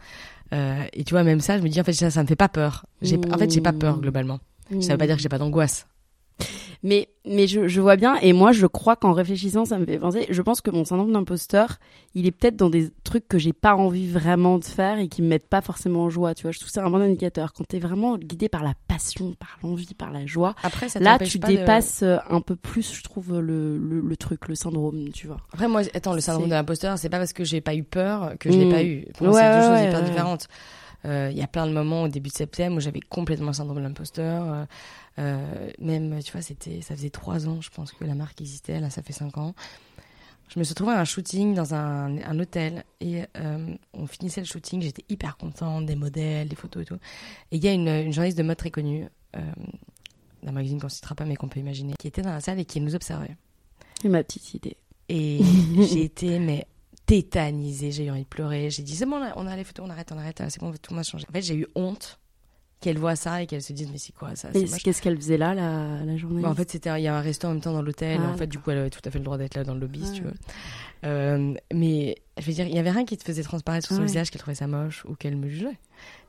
Euh, et tu vois, même ça, je me dis, en fait, ça, ça me fait pas peur. En fait, j'ai pas peur, globalement. Ça veut pas dire que j'ai pas d'angoisse. Mais, mais je, je, vois bien, et moi je crois qu'en réfléchissant, ça me fait penser, je pense que mon syndrome d'imposteur, il est peut-être dans des trucs que j'ai pas envie vraiment de faire et qui me mettent pas forcément en joie, tu vois. Je trouve ça un bon indicateur. Quand tu es vraiment guidé par la passion, par l'envie, par la joie, Après, ça là tu dépasses euh, un peu plus, je trouve, le, le, truc, le syndrome, tu vois. Après, moi, attends, le syndrome de l'imposteur, c'est pas parce que j'ai pas eu peur que je l'ai mmh. pas eu. c'est deux choses hyper différentes. Euh, il y a plein de moments au début de septembre où j'avais complètement le syndrome de l'imposteur. Euh, euh, même, tu vois, c'était, ça faisait trois ans, je pense, que la marque existait. Là, ça fait cinq ans. Je me suis retrouvée à un shooting dans un, un hôtel et on finissait le shooting. J'étais hyper contente des modèles, des photos et tout. Et il y a une, une, journaliste de mode très connue, d'un magazine qu'on ne citera pas mais qu'on peut imaginer, qui était dans la salle et qui nous observait. Et ma petite idée. Et j'ai été mais tétanisée, j'ai eu envie de pleurer. J'ai dit, c'est bon, on a les photos, on arrête, on arrête, c'est bon, tout m'a changé. En fait, j'ai eu honte qu'elle voit ça et qu'elle se dise, mais c'est quoi ça Qu'est-ce qu'elle faisait là, la, la journée bah, En fait, c'était il y a un resto en même temps dans l'hôtel. Ah, en fait, du coup, elle avait tout à fait le droit d'être là dans le lobby, si tu veux. Euh, mais je veux dire, il y avait rien qui te faisait transparaître sur son visage qu'elle trouvait ça moche ou qu'elle me jugeait.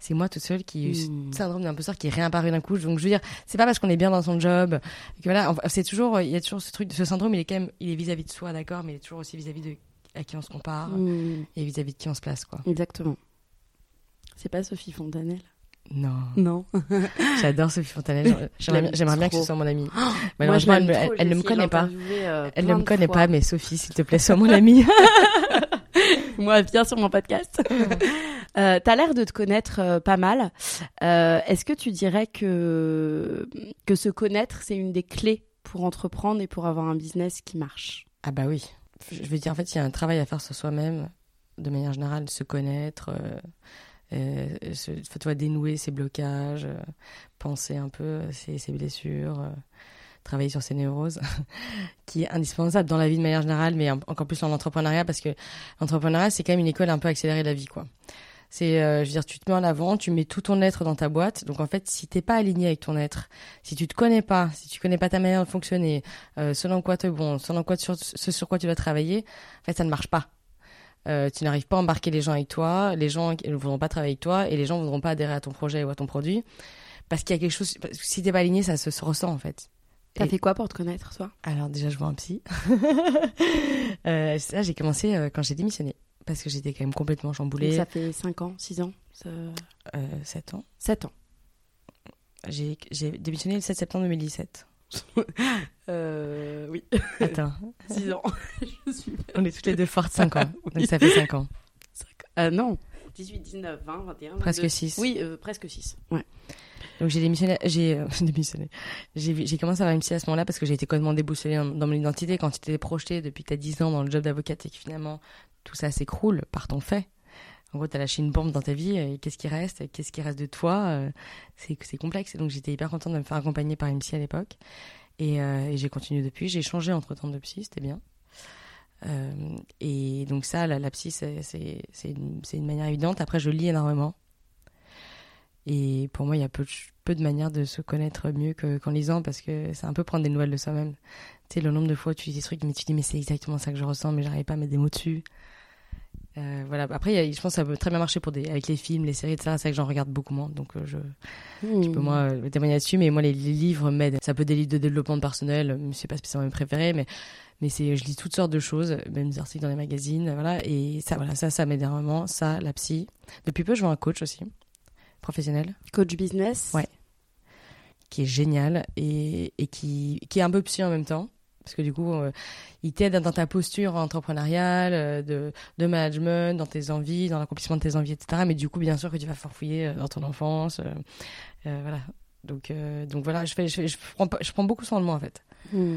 C'est moi toute seule qui ai eu hmm. syndrome d'imposteur qui est réapparu d'un coup. Donc je veux dire, c'est pas parce qu'on est bien dans son job que voilà, c'est toujours, il y a toujours ce truc, ce syndrome, il est quand même, il est vis-à-vis de soi, d'accord, mais il est toujours aussi vis-à-vis de à qui on se compare hmm. et vis-à-vis de qui on se place. Quoi. Exactement. C'est pas Sophie Fontanelle Non. Non. J'adore Sophie Fontanelle. J'aimerais bien que ce soit mon amie. Moi, Malheureusement, elle, trop, ne me connaît pas. euh, Elle ne me connaît fois. pas, mais Sophie, s'il te plaît, sois mon amie. Moi, viens sur mon podcast. euh, T'as l'air de te connaître euh, pas mal. Euh, Est-ce que tu dirais que que se connaître, c'est une des clés pour entreprendre et pour avoir un business qui marche? Ah bah oui. Je veux dire, en fait, il y a un travail à faire sur soi-même, de manière générale, se connaître, euh, euh, se, dénouer ses blocages, euh, penser un peu ses, ses blessures, euh, travailler sur ses névroses, qui est indispensable dans la vie de manière générale, mais en- encore plus dans l'entrepreneuriat, parce que l'entrepreneuriat, c'est quand même une école un peu accélérée de la vie, quoi. C'est, euh, je veux dire, tu te mets en avant, tu mets tout ton être dans ta boîte. Donc en fait, si t'es pas aligné avec ton être, si tu te connais pas, si tu connais pas ta manière de fonctionner, euh, selon quoi te bon, selon quoi sur, ce sur quoi tu vas travailler, en fait, ça ne marche pas. Euh, tu n'arrives pas à embarquer les gens avec toi, les gens ne voudront pas travailler avec toi et les gens ne voudront pas adhérer à ton projet ou à ton produit parce qu'il y a quelque chose. parce que Si t'es pas aligné, ça se, se ressent en fait. T'as Et- fait quoi pour te connaître, toi? Alors déjà, je vois un psy. euh, ça, j'ai commencé euh, quand j'ai démissionné parce que j'étais quand même complètement Donc, chamboulée. Ça fait 5 ans, 6 ans ça... Euh, 7 ans. 7 ans. J'ai démissionné le 7 septembre 2017. Euh, oui, Attends, 6 ans. Je suis on est toutes les deux fortes 5 ans. Oui. Donc ça fait 5 ans. Euh, non. 18, 19, 20, 21. Presque 22. 6. Oui, euh, presque 6. Ouais. Donc j'ai démissionné, j'ai euh, démissionné. J'ai commencé à avoir une psy à ce moment-là parce que j'ai été complètement déboussolée dans, dans mon identité quand tu t'es projeté depuis que t'as 10 ans dans le job d'avocate et que finalement tout ça s'écroule par ton fait. En gros, t'as lâché une bombe dans ta vie et qu'est-ce qui reste Qu'est-ce qui reste de toi euh, C'est complexe. Donc j'étais hyper contente de me faire accompagner par une psy à l'époque. Et, euh, et j'ai continué depuis. J'ai changé entre temps de psy, c'était bien. Euh, et donc ça, la, psy, c'est une, une manière évidente. Après, je lis énormément. Et pour moi, il y a peu de, peu de manières de se connaître mieux que- qu'en lisant parce que c'est un peu prendre des nouvelles de soi-même. Tu sais, le nombre de fois où tu lis des trucs, mais tu dis, mais c'est exactement ça que je ressens, mais j'arrive pas à mettre des mots dessus. Euh, voilà. Après, il y a- je pense que ça peut très bien marcher pour des, avec les films, les séries, etc. C'est vrai que j'en regarde beaucoup moins, donc euh, je, je peux moi euh, témoigner là-dessus. Mais moi, les, les livres m'aident. Ça peut être des livres de développement personnel, euh, c'est pas spécialement mes préférés, mais mais c'est, je lis toutes sortes de choses, même des articles dans les magazines, voilà. Et ça, voilà, ça, ça m'aide énormément. Ça, la psy. Depuis peu, je vois un coach aussi, professionnel. Coach business Ouais. qui est génial et, et qui, qui est un peu psy en même temps. Parce que du coup, euh, il t'aide dans ta posture entrepreneuriale, euh, de, de management, dans tes envies, dans l'accomplissement de tes envies, etc. Mais du coup, bien sûr que tu vas farfouiller euh, dans ton enfance. voilà. Donc, donc voilà, je, fais, je, fais- je, prends, pas- je prends beaucoup soin de moi en fait. Hmm,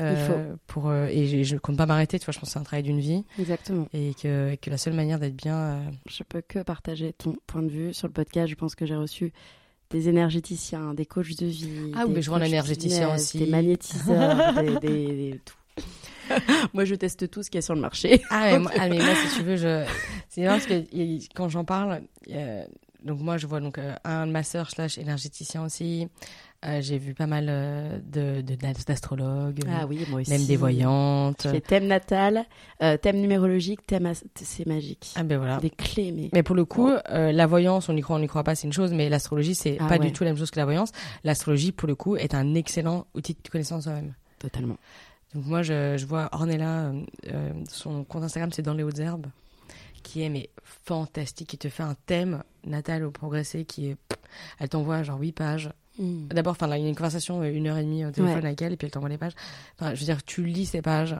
Euh, Pour, euh, et je, je compte pas m'arrêter, tu vois, je pense que c'est un travail d'une vie. Exactement. Et que, et que la seule manière d'être bien. Je peux que partager ton point de vue sur le podcast. Je pense que j'ai reçu des énergéticiens, des coachs de vie. Ah oui, mais je vois un énergéticien aussi. Des magnétiseurs, des, des- des- tout. Moi, je teste tout ce qu'il y a sur le marché. Ah, mais moi, ah, mais moi, si tu veux, je... c'est marrant parce que quand j'en parle, donc moi, je vois donc euh, un masseur slash énergéticien aussi. Euh, J'ai vu pas mal euh, de de- d'astrologues, Ah oui, moi aussi. même des voyantes. Je fais thème natal, euh, thème numérologique, thème as- c'est magique. Ah ben voilà. Des clés, mais. Mais pour le coup, euh, la voyance, on y croit, on n'y croit pas, c'est une chose, mais l'astrologie, c'est Ah pas ouais. du tout la même chose que la voyance. L'astrologie, pour le coup, est un excellent outil de connaissance soi-même. Totalement. Donc moi, je, je vois Ornella, son compte Instagram, c'est dans les hautes herbes, qui est mais fantastique, qui te fait un thème natal au progressé, qui est, elle t'envoie genre 8 pages. Hmm. D'abord, enfin, il y a une conversation, euh, une heure et demie au téléphone Ouais. avec elle, et puis elle t'envoie les pages. Enfin, je veux dire, tu lis ces pages.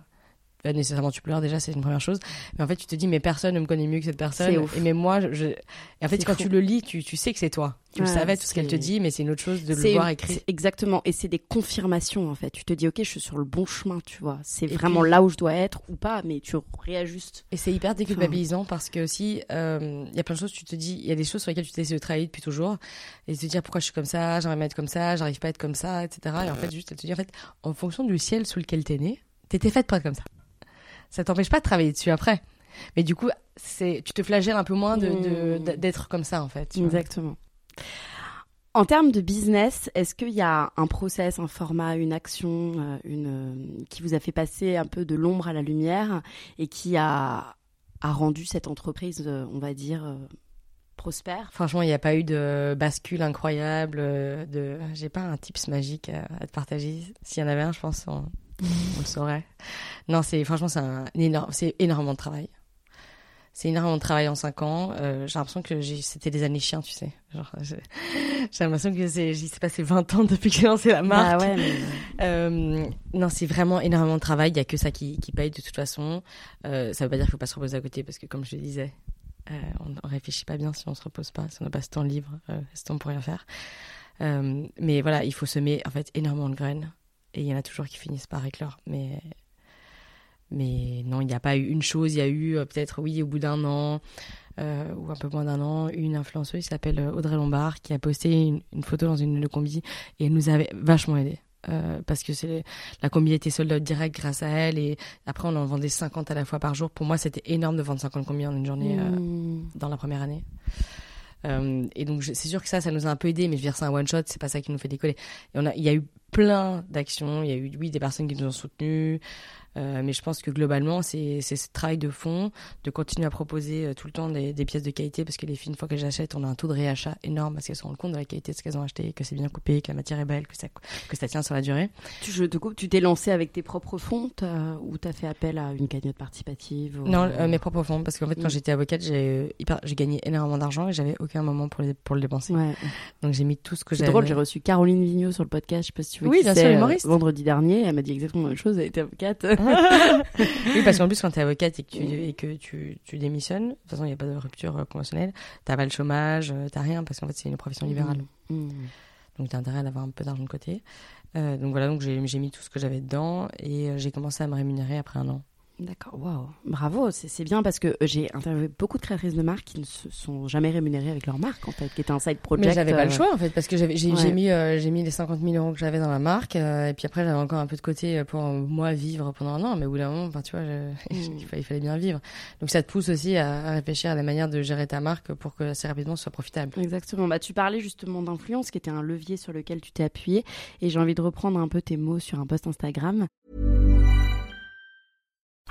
Nécessairement tu pleures déjà c'est une première chose mais en fait tu te dis mais personne ne me connaît mieux que cette personne ouf. et mais moi je, et en fait quand fou. tu le lis tu, tu sais que c'est toi tu le savais tout ce qu'elle te dit mais c'est une autre chose de le voir écrit Exactement. Et c'est des confirmations, en fait. Tu te dis, OK, je suis sur le bon chemin, tu vois. C'est vraiment puis- là où je dois être ou pas, mais tu réajustes. Et c'est hyper déculpabilisant parce que aussi, euh, il y a plein de choses, tu te dis, il y a des choses sur lesquelles tu t'essaies de travailler depuis toujours et te dire pourquoi je suis comme ça, j'aimerais m'être comme ça, j'arrive pas à être comme ça, etc. Et en fait, juste, elle te dit, en fait, en fonction du ciel sous lequel t'es né, t'étais faite être comme ça. Ça t'empêche pas de travailler dessus après. Mais du coup, c'est, tu te flagelles un peu moins de, de- d- d'être comme ça, en fait. Exactement. En termes de business, est-ce qu'il y a un process, un format, une action, euh, une, euh, qui vous a fait passer un peu de l'ombre à la lumière et qui a, a rendu cette entreprise, euh, on va dire, prospère? Franchement, il n'y a pas eu de bascule incroyable. De, j'ai pas un tips magique à, à te partager. S'il y en avait un, je pense, on, on le saurait. Non, c'est franchement, c'est un énorme, c'est énormément de travail. c'est énormément de travail en 5 ans. Euh, j'ai l'impression que c'était des années chiens, tu sais. j'ai, l'impression que c'est, s'est passé 20 ans depuis que j'ai lancé la marque. Ah ouais, euh, non, c'est vraiment énormément de travail. Il y a que ça qui, qui paye de toute façon. Euh, ça veut pas dire qu'il faut pas se reposer à côté parce que, comme je le disais, on, ne réfléchit pas bien si on se repose pas, si on n'a pas ce temps libre, ce temps pour rien faire. Mais voilà, il faut semer en fait énormément de graines et il y en a toujours qui finissent par éclore. Mais mais non, il n'y a pas eu une chose. Il y a eu euh, peut-être, oui, au bout d'un an, euh, ou un peu moins d'un an, une influenceuse qui s'appelle euh, Audrey Lombard qui a posté une, photo dans une combi et elle nous avait vachement aidé. parce que c'est la combi était sold out direct grâce à elle et après on en vendait 50 à la fois par jour. Pour moi, c'était énorme de vendre 50 combis en une journée mmh. dans la première année. et donc c'est sûr que ça, ça nous a un peu aidé, mais je veux dire c'est un one shot, c'est pas ça qui nous fait décoller. Et on a, il y a eu plein d'actions, il y a eu oui des personnes qui nous ont soutenus, euh, mais je pense que globalement, c'est ce travail de fond, de continuer à proposer euh, tout le temps des, des, pièces de qualité, parce que les filles, une fois qu'elles achètent, on a un taux de réachat énorme, parce qu'elles se rendent compte de la qualité de ce qu'elles ont acheté, que c'est bien coupé, que la matière est belle, que ça, que ça tient sur la durée. Tu, je te coupe, tu t'es lancé avec tes propres fonds ou tu as fait appel à une cagnotte participative Non, euh, mes propres fonds, parce qu'en fait, quand mm. j'étais avocate, j'ai gagné énormément d'argent et j'avais aucun moment pour, les, pour le dépenser. Ouais. Donc j'ai mis tout ce que j'avais. C'est drôle, j'ai reçu Caroline Vigneault sur le podcast, je sais pas si tu veux Oui, bien sûr, humoriste. vendredi dernier, elle m'a dit exactement la même chose, elle était avocate. oui, parce qu'en plus, quand tu es avocate et que tu, et que tu, tu démissionnes, de toute façon, il n'y a pas de rupture euh, conventionnelle, tu pas le chômage, euh, tu rien, parce qu'en fait, c'est une profession libérale. Mmh. Donc, tu as intérêt d'avoir un peu d'argent de côté. Euh, donc voilà, donc j'ai mis tout ce que j'avais dedans et j'ai commencé à me rémunérer après un an. D'accord, waouh, bravo, c'est bien parce que euh, j'ai interviewé beaucoup de créatrices de marques qui ne se sont jamais rémunérées avec leur marque en fait, qui était un side project. Mais j'avais pas le euh, choix en fait parce que j'ai mis euh, j'ai mis les 50 000 euros que j'avais dans la marque et puis après j'avais encore un peu de côté pour moi vivre pendant un an, mais au bout d'un moment, enfin, tu vois, mm. il, fallait, bien vivre. Donc ça te pousse aussi à, réfléchir à la manière de gérer ta marque pour que assez rapidement soit profitable. Exactement. Bah tu parlais justement d'influence, qui était un levier sur lequel tu t'es appuyé, et j'ai envie de reprendre un peu tes mots sur un post Instagram.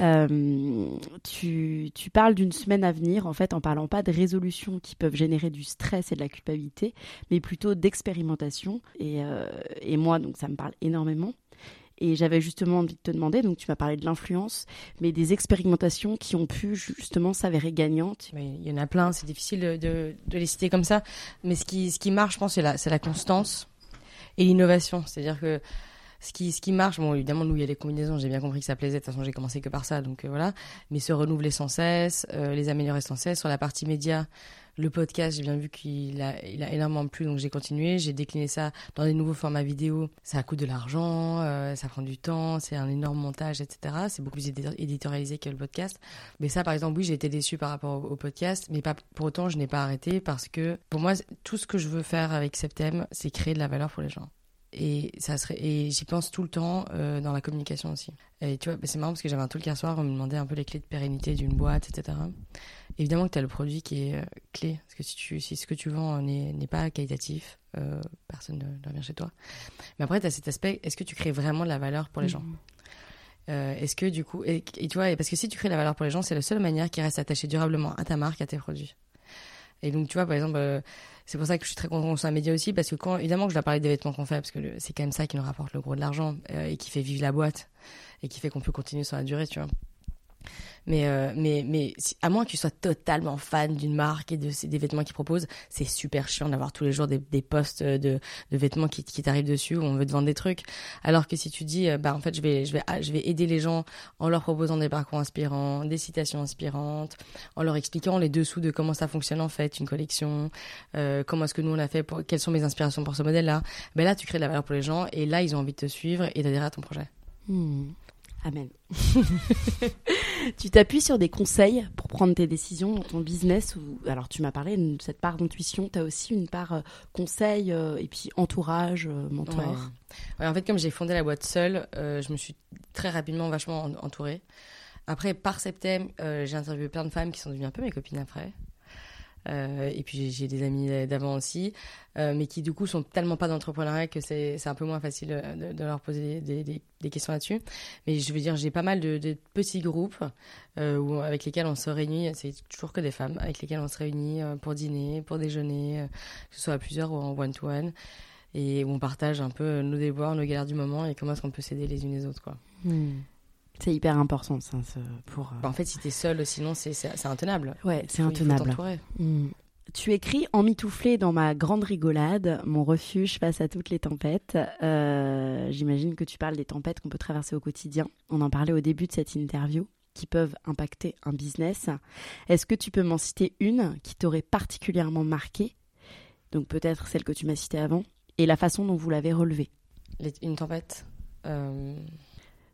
Euh, tu, tu, parles d'une semaine à venir, en fait, en parlant pas de résolutions qui peuvent générer du stress et de la culpabilité, mais plutôt d'expérimentation. Et, euh, et moi, donc, ça me parle énormément. Et j'avais justement envie de te demander, donc tu m'as parlé de l'influence, mais des expérimentations qui ont pu justement s'avérer gagnantes. il y en a plein, c'est difficile de, les citer comme ça. Mais ce qui, ce qui marche, je pense, c'est la, la constance et l'innovation. C'est-à-dire que ce qui, ce qui marche, bon, évidemment, nous, il y a les combinaisons, j'ai bien compris que ça plaisait. De toute façon, j'ai commencé que par ça, donc euh, voilà. Mais se renouveler sans cesse, euh, les améliorer sans cesse. Sur la partie média, le podcast, j'ai bien vu qu'il a, a énormément plu, donc j'ai continué. J'ai décliné ça dans des nouveaux formats vidéo. Ça coûte de l'argent, euh, ça prend du temps, c'est un énorme montage, etc. C'est beaucoup plus éditorialisé que le podcast. Mais ça, par exemple, oui, j'ai été déçue par rapport au, podcast, mais pas pour autant, je n'ai pas arrêté parce que pour moi, tout ce que je veux faire avec Septem, c'est créer de la valeur pour les gens et ça serait et j'y pense tout le temps euh, dans la communication aussi. Et tu vois bah, c'est marrant parce que j'avais un talk hier soir on me demandait un peu les clés de pérennité d'une boîte etc évidemment que tu as le produit qui est euh, clé parce que si tu si ce que tu vends n'est pas qualitatif euh, personne ne, revient chez toi. Mais après tu as cet aspect est-ce que tu crées vraiment de la valeur pour les gens? Mm-hmm. est-ce que du coup et, tu vois parce que si tu crées de la valeur pour les gens c'est la seule manière qui reste attachée durablement à ta marque à tes produits. Et donc tu vois par exemple c'est pour ça que je suis très content qu'on soit un média aussi, parce que quand, évidemment, que je dois parler des vêtements qu'on fait, parce que c'est quand même ça qui nous rapporte le gros de l'argent euh, et qui fait vivre la boîte et qui fait qu'on peut continuer sur la durée, tu vois. Mais, euh, mais, mais à moins que tu sois totalement fan d'une marque et de, des vêtements qu'ils proposent, c'est super chiant d'avoir tous les jours des, des posts de, de vêtements qui, qui t'arrivent dessus où on veut te vendre des trucs. Alors que si tu dis, euh, bah en fait, je vais, je vais, je vais aider les gens en leur proposant des parcours inspirants, des citations inspirantes, en leur expliquant les dessous de comment ça fonctionne en fait, une collection, euh, comment est-ce que nous on a fait, pour, quelles sont mes inspirations pour ce modèle-là. Ben là, tu crées de la valeur pour les gens et là, ils ont envie de te suivre et d'adhérer à ton projet. Hmm. Amen. tu t'appuies sur des conseils pour prendre tes décisions dans ton business ou alors tu m'as parlé de cette part d'intuition, tu as aussi une part euh, conseil euh, et puis entourage, euh, mentor. en fait comme j'ai fondé la boîte seule, je me suis très rapidement vachement entourée. Après, par septembre, j'ai interviewé plein de femmes qui sont devenues un peu mes copines après. Euh, et puis j'ai des amis d'avant aussi, euh, mais qui du coup sont tellement pas d'entrepreneuriat que c'est un peu moins facile de, de leur poser des, des, questions là-dessus. Mais je veux dire, j'ai pas mal de, petits groupes euh, où, avec lesquels on se réunit, c'est toujours que des femmes, avec lesquelles on se réunit euh, pour dîner, pour déjeuner, euh, que ce soit à plusieurs ou en one-to-one. et où on partage un peu nos déboires, nos galères du moment et comment est-ce qu'on peut s'aider les unes les autres. Quoi. Hmm. C'est hyper important, ça, pour. Bah, en fait, si t'es seul, sinon c'est intenable. Ouais, c'est intenable. Hmm. Tu écris en mitouflé dans ma grande rigolade, mon refuge face à toutes les tempêtes. Euh, J'imagine que tu parles des tempêtes qu'on peut traverser au quotidien. On en parlait au début de cette interview, qui peuvent impacter un business. Est-ce que tu peux m'en citer une qui t'aurait particulièrement marqué? Donc peut-être celle que tu m'as citée avant, et la façon dont vous l'avez relevée. Une tempête euh...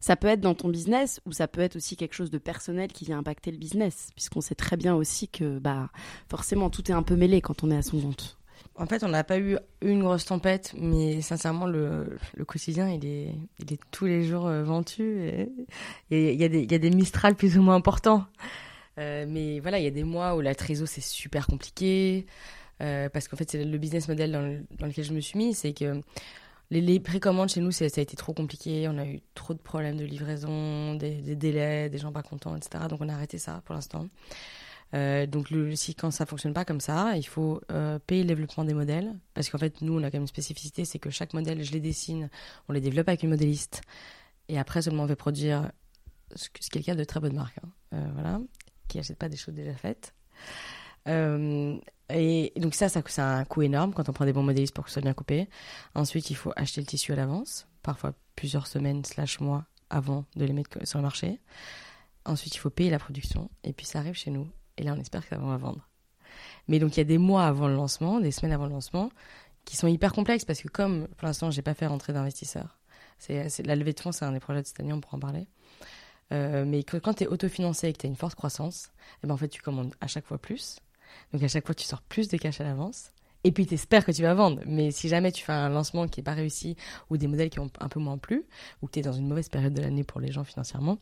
Ça peut être dans ton business ou ça peut être aussi quelque chose de personnel qui vient impacter le business, puisqu'on sait très bien aussi que bah, forcément tout est un peu mêlé quand on est à son compte. En fait, on n'a pas eu une grosse tempête, mais sincèrement, le, quotidien, il est, il est tous les jours euh, ventu. Il y, a des, y a des mistrales plus ou moins importants. Euh, mais voilà, il y a des mois où la trésor, c'est super compliqué. Euh, parce qu'en fait, c'est le business model dans, dans, lequel je me suis mis, c'est que les, précommandes chez nous, ça a été trop compliqué. On a eu trop de problèmes de livraison, des, délais, des gens pas contents, etc. Donc on a arrêté ça pour l'instant. Euh, donc si quand ça fonctionne pas comme ça, il faut euh, payer le développement des modèles parce qu'en fait nous on a quand même une spécificité, c'est que chaque modèle je les dessine, on les développe avec une modéliste et après seulement on va produire ce, ce qui est le cas de très bonnes marques, hein. euh, voilà, qui achètent pas des choses déjà faites. Et donc ça, ça, a un coût énorme quand on prend des bons modélistes pour que ce soit bien coupé. Ensuite, il faut acheter le tissu à l'avance, parfois plusieurs semaines slash mois avant de les mettre sur le marché. Ensuite, il faut payer la production et puis ça arrive chez nous et là, on espère que ça va vendre. Mais donc, il y a des mois avant le lancement, des semaines avant le lancement, qui sont hyper complexes parce que comme pour l'instant, j'ai pas fait rentrer d'investisseurs. C'est, la levée de fonds, c'est un des projets de cette année, on pourra en parler. Euh, mais quand tu es autofinancé et que tu as une forte croissance, eh ben en fait, tu commandes à chaque fois plus. Donc à chaque fois, tu sors plus de cash à l'avance. Et puis, tu espères que tu vas vendre. Mais si jamais tu fais un lancement qui n'est pas réussi ou des modèles qui ont un peu moins plu ou que tu es dans une mauvaise période de l'année pour les gens financièrement,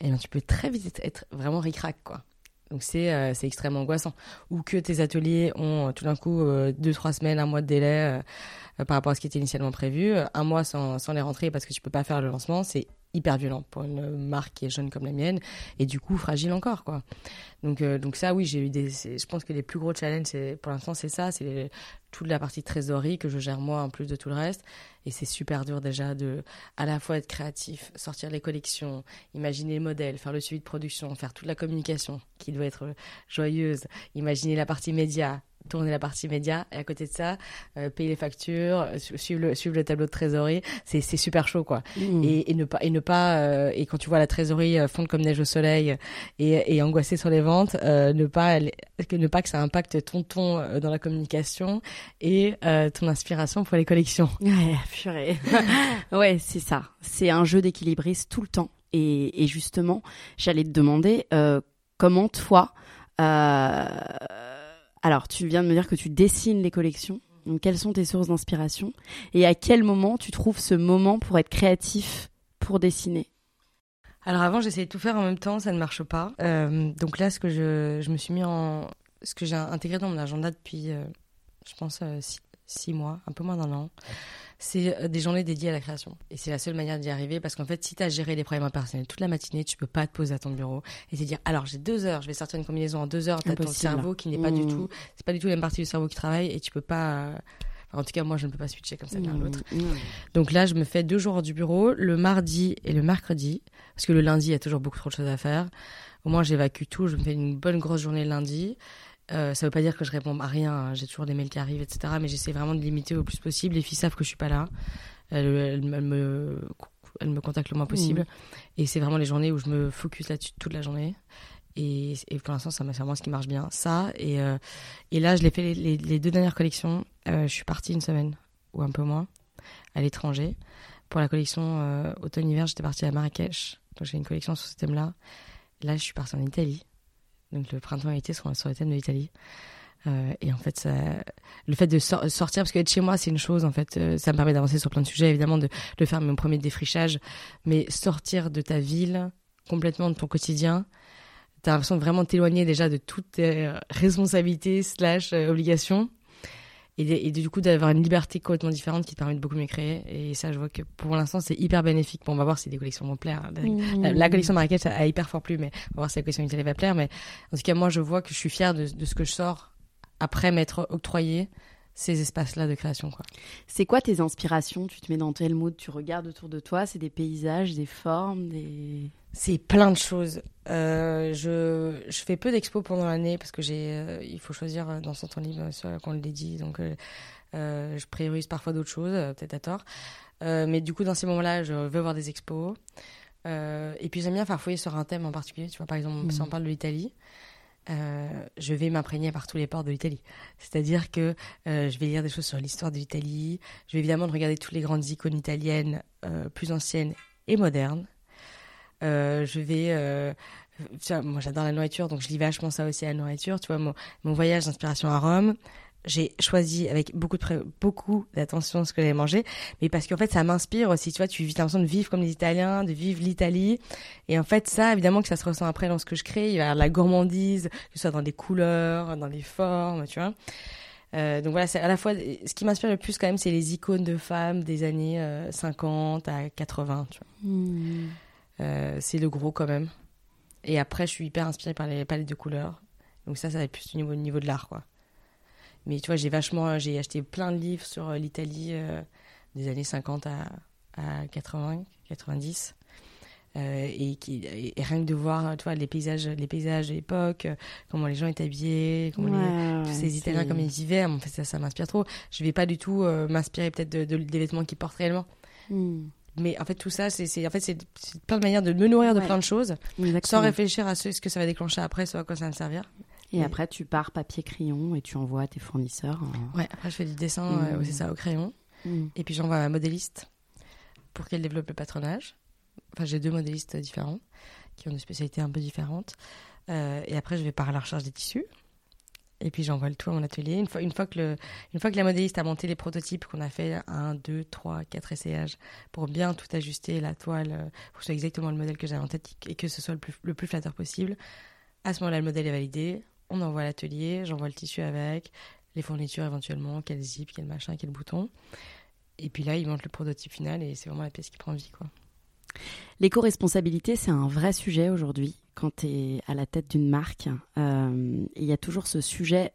eh ben, tu peux très vite être vraiment ric-rac, quoi. Donc c'est euh, extrêmement angoissant. Ou que tes ateliers ont euh, tout d'un coup euh, deux trois semaines, un mois de délai euh, par rapport à ce qui était initialement prévu, un mois sans, sans les rentrées parce que tu peux pas faire le lancement, c'est hyper violent pour une marque qui est jeune comme la mienne et du coup fragile encore quoi. Donc euh, donc ça oui j'ai eu des je pense que les plus gros challenges pour l'instant c'est ça c'est toute la partie trésorerie que je gère moi en plus de tout le reste et c'est super dur déjà de à la fois être créatif sortir les collections imaginer les modèles faire le suivi de production faire toute la communication qui doit être joyeuse imaginer la partie média tourner la partie média et à côté de ça euh, payer les factures suivre le, suivre le tableau de trésorerie c'est c'est super chaud quoi. Mmh. et, et, ne pas et ne pas euh, et quand tu vois la trésorerie euh, fondre comme neige au soleil et, et angoisser sur les ventes euh, ne pas que ne pas que ça impacte ton ton dans la communication et ton inspiration pour les collections. Ouais purée. Ouais c'est ça. C'est un jeu d'équilibriste tout le temps. Et, et justement j'allais te demander comment toi euh, alors, tu viens de me dire que tu dessines les collections. Quelles sont tes sources d'inspiration? Et à quel moment tu trouves ce moment pour être créatif, pour dessiner? Alors, avant, j'essayais de tout faire en même temps, ça ne marche pas. Euh, donc là, ce que je, me suis mis en. Ce que j'ai intégré dans mon agenda depuis, euh, je pense, euh, six, mois, un peu moins d'un an c'est des journées dédiées à la création. Et c'est la seule manière d'y arriver parce qu'en fait, si tu as géré les problèmes personnels toute la matinée, tu peux pas te poser à ton bureau et te dire alors j'ai deux heures, je vais sortir une combinaison en deux heures. T'as ton cerveau qui n'est pas mmh. du tout, c'est pas du tout la même partie du cerveau qui travaille et tu peux pas. Enfin, en tout cas, moi, je ne peux pas switcher comme ça l'un mmh. l'autre. Mmh. Donc là, je me fais deux jours du bureau, le mardi et le mercredi, parce que le lundi, il y a toujours beaucoup trop de choses à faire. Au moins, j'évacue tout. Je me fais une bonne grosse journée le lundi. Euh, ça veut pas dire que je réponds à rien, hein. j'ai toujours des mails qui arrivent, etc. Mais j'essaie vraiment de limiter au plus possible. Les filles savent que je suis pas là. Elles, elles, elles me, elles me contactent le moins possible. Mmh. Et c'est vraiment les journées où je me focus là-dessus toute la journée. Et, et pour l'instant, ça c'est vraiment ce qui marche bien. Ça, et, euh, et là, je l'ai fait les, les, les, deux dernières collections. Euh, je suis partie une semaine, ou un peu moins, à l'étranger. Pour la collection euh, automne-hiver, j'étais partie à Marrakech. Donc j'ai une collection sur ce thème-là. Là, je suis partie en Italie. Donc le printemps et l'été sont sur le thème de l'Italie. Euh, et en fait, le fait de sor sortir, parce qu'être chez moi, c'est une chose, en fait, euh, ça me permet d'avancer sur plein de sujets, évidemment, de, faire mon premier défrichage, mais sortir de ta ville complètement de ton quotidien. T'as l'impression de vraiment t'éloigner déjà de toutes tes responsabilités slash obligations et, du coup d'avoir une liberté complètement différente qui te permet de beaucoup mieux créer. Et ça, je vois que pour l'instant, c'est hyper bénéfique. Bon, on va voir si des collections vont plaire. Mmh. La, collection Marrakech a, hyper fort plu, mais on va voir si la collection Italie va plaire. Mais en tout cas, moi, je vois que je suis fière de, de ce que je sors après m'être octroyé ces espaces-là de création. Quoi. C'est quoi tes inspirations? Tu te mets dans quel mood Tu regardes autour de toi C'est des paysages, des formes, des... C'est plein de choses. Euh, je, je, fais peu d'expos pendant l'année parce que j'ai, euh, il faut choisir euh, dans son temps libre soit qu'on le dédie. Donc, je priorise parfois d'autres choses, peut-être à tort. mais du coup, dans ces moments-là, je veux voir des expos. et puis, j'aime bien farfouiller sur un thème en particulier. Tu vois, par exemple, si on mmh. parle de l'Italie, je vais m'imprégner par tous les ports de l'Italie. C'est-à-dire que je vais lire des choses sur l'histoire de l'Italie. Je vais évidemment regarder toutes les grandes icônes italiennes, plus anciennes et modernes. Euh, je vais euh, moi j'adore la nourriture, donc je lis vachement ça aussi à la nourriture. Tu vois, mon, voyage d'inspiration à Rome, j'ai choisi avec beaucoup de beaucoup d'attention ce que j'allais manger, mais parce qu'en fait ça m'inspire aussi. Tu vois, tu as l'impression de vivre comme les Italiens, de vivre l'Italie, et en fait ça, évidemment que ça se ressent après dans ce que je crée. Il y avoir la gourmandise, que ce soit dans les couleurs, dans les formes, tu vois. Euh, donc voilà, à la fois ce qui m'inspire le plus quand même, c'est les icônes de femmes des années 50 à 80. Tu vois. Hmm. Euh, c'est le gros quand même. Et après, je suis hyper inspirée par les palettes de couleurs. Donc ça, ça va être plus au niveau, niveau de l'art, quoi. Mais tu vois, j'ai vachement, j'ai acheté plein de livres sur euh, l'Italie euh, des années 50 à, à 80, 90. et, qui, et rien que de voir tu vois, les paysages les paysages de l'époque comment les gens étaient habillés comment tous ces Italiens comme ils vivaient en fait ça, ça m'inspire trop je vais pas du tout m'inspirer peut-être de, des vêtements qu'ils portent réellement hmm mais en fait tout ça c'est en fait c'est plein de manières de me nourrir de plein de choses sans réfléchir à ce, que ça va déclencher après ce à quoi ça va me servir. Et, après tu pars papier crayon et tu envoies à tes fournisseurs ouais après je fais du dessin mmh. c'est ça au crayon. Mmh. et puis j'envoie à ma modéliste pour qu'elle développe le patronage. Enfin j'ai deux modélistes différents qui ont des spécialités un peu différentes. Euh, et après je vais par la recherche des tissus et puis j'envoie le tout à mon atelier. Une fois, une fois, que, la modéliste a monté les prototypes, qu'on a fait un, deux, trois, quatre essayages pour bien tout ajuster, la toile, euh, pour que ce soit exactement le modèle que j'avais en tête et que ce soit le plus, le plus flatteur possible. À ce moment-là, le modèle est validé. On envoie à l'atelier, j'envoie le tissu avec, les fournitures éventuellement, quel zip, quel machin, quel bouton. Et puis là, il monte le prototype final et c'est vraiment la pièce qui prend vie, quoi. L'éco-responsabilité, c'est un vrai sujet aujourd'hui quand tu es à la tête d'une marque. Euh, il y a toujours ce sujet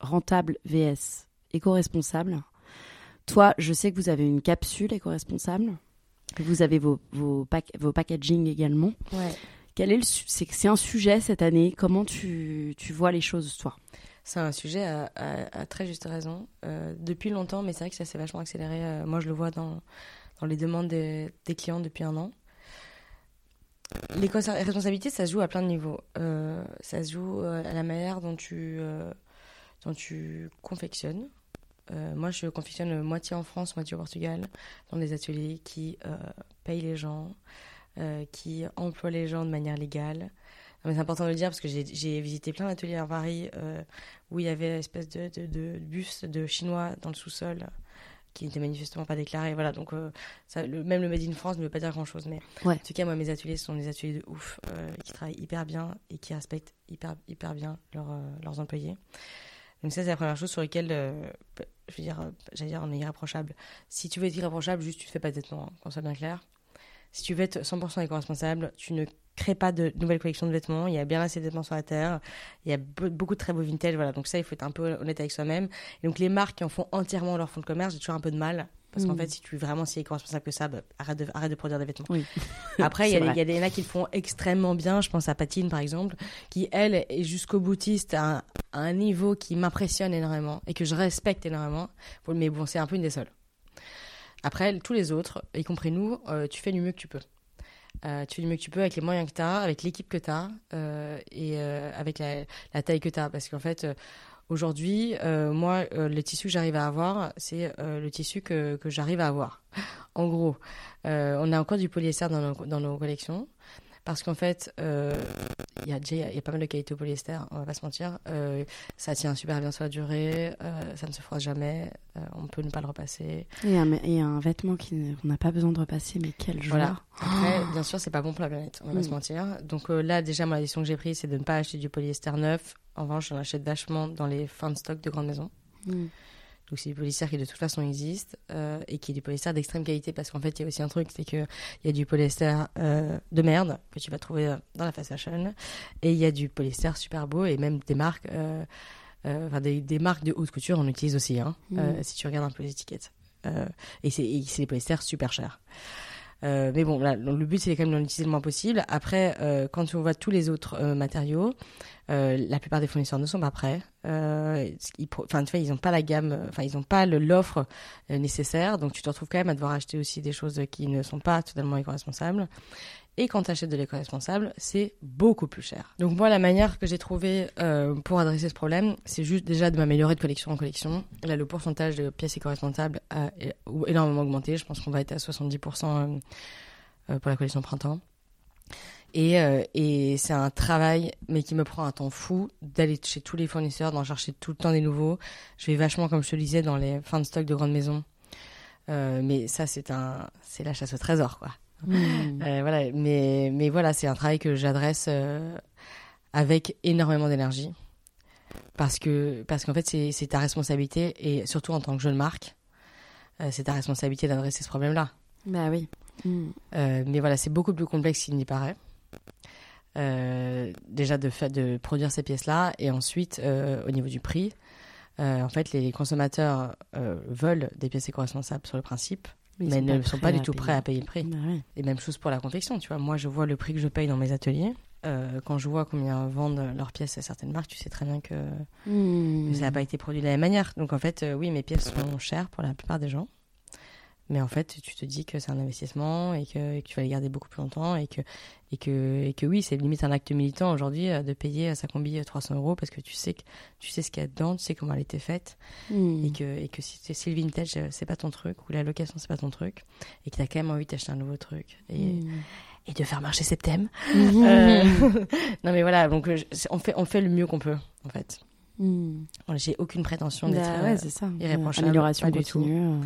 rentable vs éco-responsable. Toi, je sais que vous avez une capsule éco-responsable. Vous avez vos, vos, vos packaging également. Ouais. Quel est le c'est un sujet cette année. Comment tu, tu vois les choses, toi? C'est un sujet à, très juste raison. Euh, depuis longtemps, mais c'est vrai que ça s'est vachement accéléré. Euh, moi, je le vois dans, dans les demandes des, clients depuis un an. Les responsabilités, ça se joue à plein de niveaux. Euh, ça se joue euh, à la manière dont tu, euh, dont tu confectionnes. moi, je confectionne moitié en France, moitié au Portugal, dans des ateliers qui payent les gens, qui emploient les gens de manière légale. C'est important de le dire parce que j'ai visité plein d'ateliers à Paris où il y avait une espèce de, bus de Chinois dans le sous-sol qui n'était manifestement pas déclaré. Voilà, donc euh, ça, le, même le Made in France ne veut pas dire grand-chose. Mais en tout cas, moi, mes ateliers sont des ateliers de ouf, euh, qui travaillent hyper bien et qui respectent hyper, hyper bien euh, leurs employés. Donc ça, c'est la première chose sur laquelle, je veux dire, j'allais dire, on est irréprochable. Si tu veux être irréprochable, juste tu ne fais pas de vêtements, hein, qu'on soit bien clair. Si tu veux être 100% éco-responsable, tu ne crée pas de nouvelles collections de vêtements. Il y a bien assez de vêtements sur la terre. Il y a beaucoup de très beaux vintage. Voilà. Donc ça, il faut être un peu honnête avec soi-même. Et donc les marques qui en font entièrement leur fonds de commerce, j'ai toujours un peu de mal. Parce qu'en mm. fait, si tu es vraiment si éco-responsable que ça, bah, arrête, de, arrête de produire des vêtements. Oui. Après, il y, a des, y, qui le font extrêmement bien. Je pense à Patine, par exemple, qui, elle, est jusqu'au boutiste à un, niveau qui m'impressionne énormément et que je respecte énormément. Mais bon, c'est un peu une des seules. Après, tous les autres, y compris nous, euh, tu fais du mieux que tu peux. Euh, tu fais du mieux que tu peux avec les moyens que tu as, avec l'équipe que tu as euh, et euh, avec la, taille que tu as. Parce qu'en fait, aujourd'hui, moi, le tissu que j'arrive à avoir, c'est le tissu que, que j'arrive à avoir. en gros, on a encore du polyester dans nos, dans nos collections parce qu'en fait, euh, il y, a il y a pas mal de qualité au polyester, on va pas se mentir. Euh, ça tient super bien sur la durée, euh, ça ne se froisse jamais, on peut ne pas le repasser. Et un, et un vêtement qu'on n'a pas besoin de repasser, mais quelle joie. Voilà. Après, bien sûr, c'est pas bon pour la planète, on va pas se Mm. mentir. Donc là, déjà, moi, la décision que j'ai prise, c'est de ne pas acheter du polyester neuf. En revanche, j'en achète vachement dans les fins de stock de grandes maisons. Mm. Donc c'est du polyester qui de toute façon existe euh, et qui est du polyester d'extrême qualité. Parce qu'en fait il y a aussi un truc c'est que il y a du polyester euh, de merde que tu vas trouver euh, dans la fast fashion et il y a du polyester super beau et même des marques euh, enfin des, des marques de haute couture on utilise aussi hein, euh, si tu regardes un peu les étiquettes. Et c'est et c'est des polyesters super chers euh, mais bon, le but c'est quand même d'en utiliser le moins possible. Après, euh, quand on voit tous les autres euh, matériaux, la plupart des fournisseurs ne sont pas prêts. Ils, enfin, tu vois, ils n'ont pas la gamme, enfin, ils n'ont pas l'offre nécessaire. Donc, tu te retrouves quand même à devoir acheter aussi des choses qui ne sont pas totalement éco-responsables. Et quand tu achètes de l'éco-responsable, c'est beaucoup plus cher. Donc moi, la manière que j'ai trouvée euh, pour adresser ce problème, c'est juste déjà de m'améliorer de collection en collection. Là, le pourcentage de pièces éco-responsables a énormément augmenté. Je pense qu'on va être à 70% euh, euh, pour la collection printemps. Et, c'est un travail, mais qui me prend un temps fou, d'aller chez tous les fournisseurs, d'en chercher tout le temps des nouveaux. Je vais vachement, comme je te le disais, dans les fins de stock de grandes maisons. Mais ça, c'est la chasse au trésor, quoi. Mm. Euh, voilà, mais, mais voilà, c'est un travail que j'adresse euh, avec énormément d'énergie. Parce que parce qu'en fait, c'est ta responsabilité, et surtout en tant que jeune marque, euh, c'est ta responsabilité d'adresser ce problème-là. Bah oui. Mm. Euh, mais voilà, c'est beaucoup plus complexe qu'il n'y paraît. Déjà de, de produire ces pièces-là, et ensuite, au niveau du prix, en fait, les consommateurs veulent des pièces éco-responsables sur le principe, mais sont ne sont pas du tout prêts à payer le prix. Bah ouais. Et même chose pour la confection, tu vois. Moi, je vois le prix que je paye dans mes ateliers. Euh, quand je vois combien vendent leurs pièces à certaines marques, tu sais très bien que, Mm. que ça n'a pas été produit de la même manière. Donc, en fait, euh, oui, mes pièces sont chères pour la plupart des gens. Mais en fait, tu te dis que c'est un investissement et que, et que tu vas les garder beaucoup plus longtemps et que, et que, et que oui, c'est limite un acte militant aujourd'hui euh, de payer sa combi 300 euros parce que tu sais, que, tu sais ce qu'il y a dedans, tu sais comment elle été faite Mm. et que, et que si, si le vintage, euh, c'est pas ton truc ou la location, c'est pas ton truc et que tu as quand même envie d'acheter un nouveau truc. Et, Mm. et de faire marcher Septem. Euh, non mais voilà, donc euh, on fait on fait le mieux qu'on peut en fait. Mm. J'ai aucune prétention d'être. Bah euh, ouais, irréprochable, Amélioration pas du tout. euh.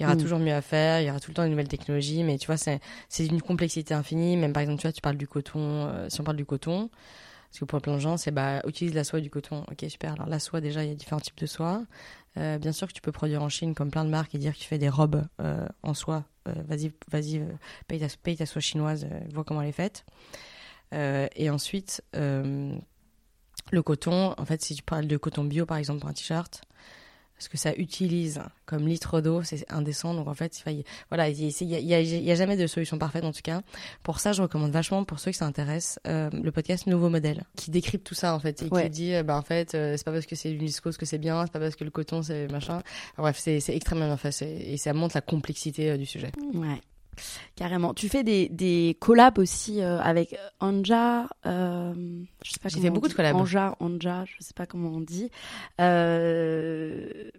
Il y aura Mm. toujours mieux à faire, il y aura tout le temps une nouvelle technologie, mais tu vois c'est une complexité infinie. Même par exemple tu vois tu parles du coton, euh, si on parle du coton, parce que pour plein de gens c'est bah utilise la soie du coton. Ok super. Alors la soie déjà il y a différents types de soie. Euh, bien sûr que tu peux produire en Chine comme plein de marques et dire que tu fais des robes euh, en soie. Vas-y vas-y paye ta paye ta soie chinoise, vois comment elle est faite. Et ensuite, le coton, en fait, si tu parles de coton bio, par exemple, pour un t-shirt, ce que ça utilise comme litre d'eau, c'est indécent. Donc, en fait, il- voilà, il n'y a, jamais de solution parfaite, en tout cas. Pour ça, je recommande vachement, pour ceux qui s'intéressent, euh, le podcast Nouveau Modèle, qui décrypte tout ça, en fait, et Ouais. qui dit, euh, bah, en fait, euh, c'est pas parce que c'est une viscose que c'est bien, c'est pas parce que le coton, c'est machin. Bref, c'est extrêmement bien fait, et ça montre la complexité euh, du sujet. Ouais. Carrément. Tu fais des, des collabs aussi euh, avec Anja. euh, je sais pas J'ai fait beaucoup dit. de collabs. Anja, Anja, je sais pas comment on dit. Euh,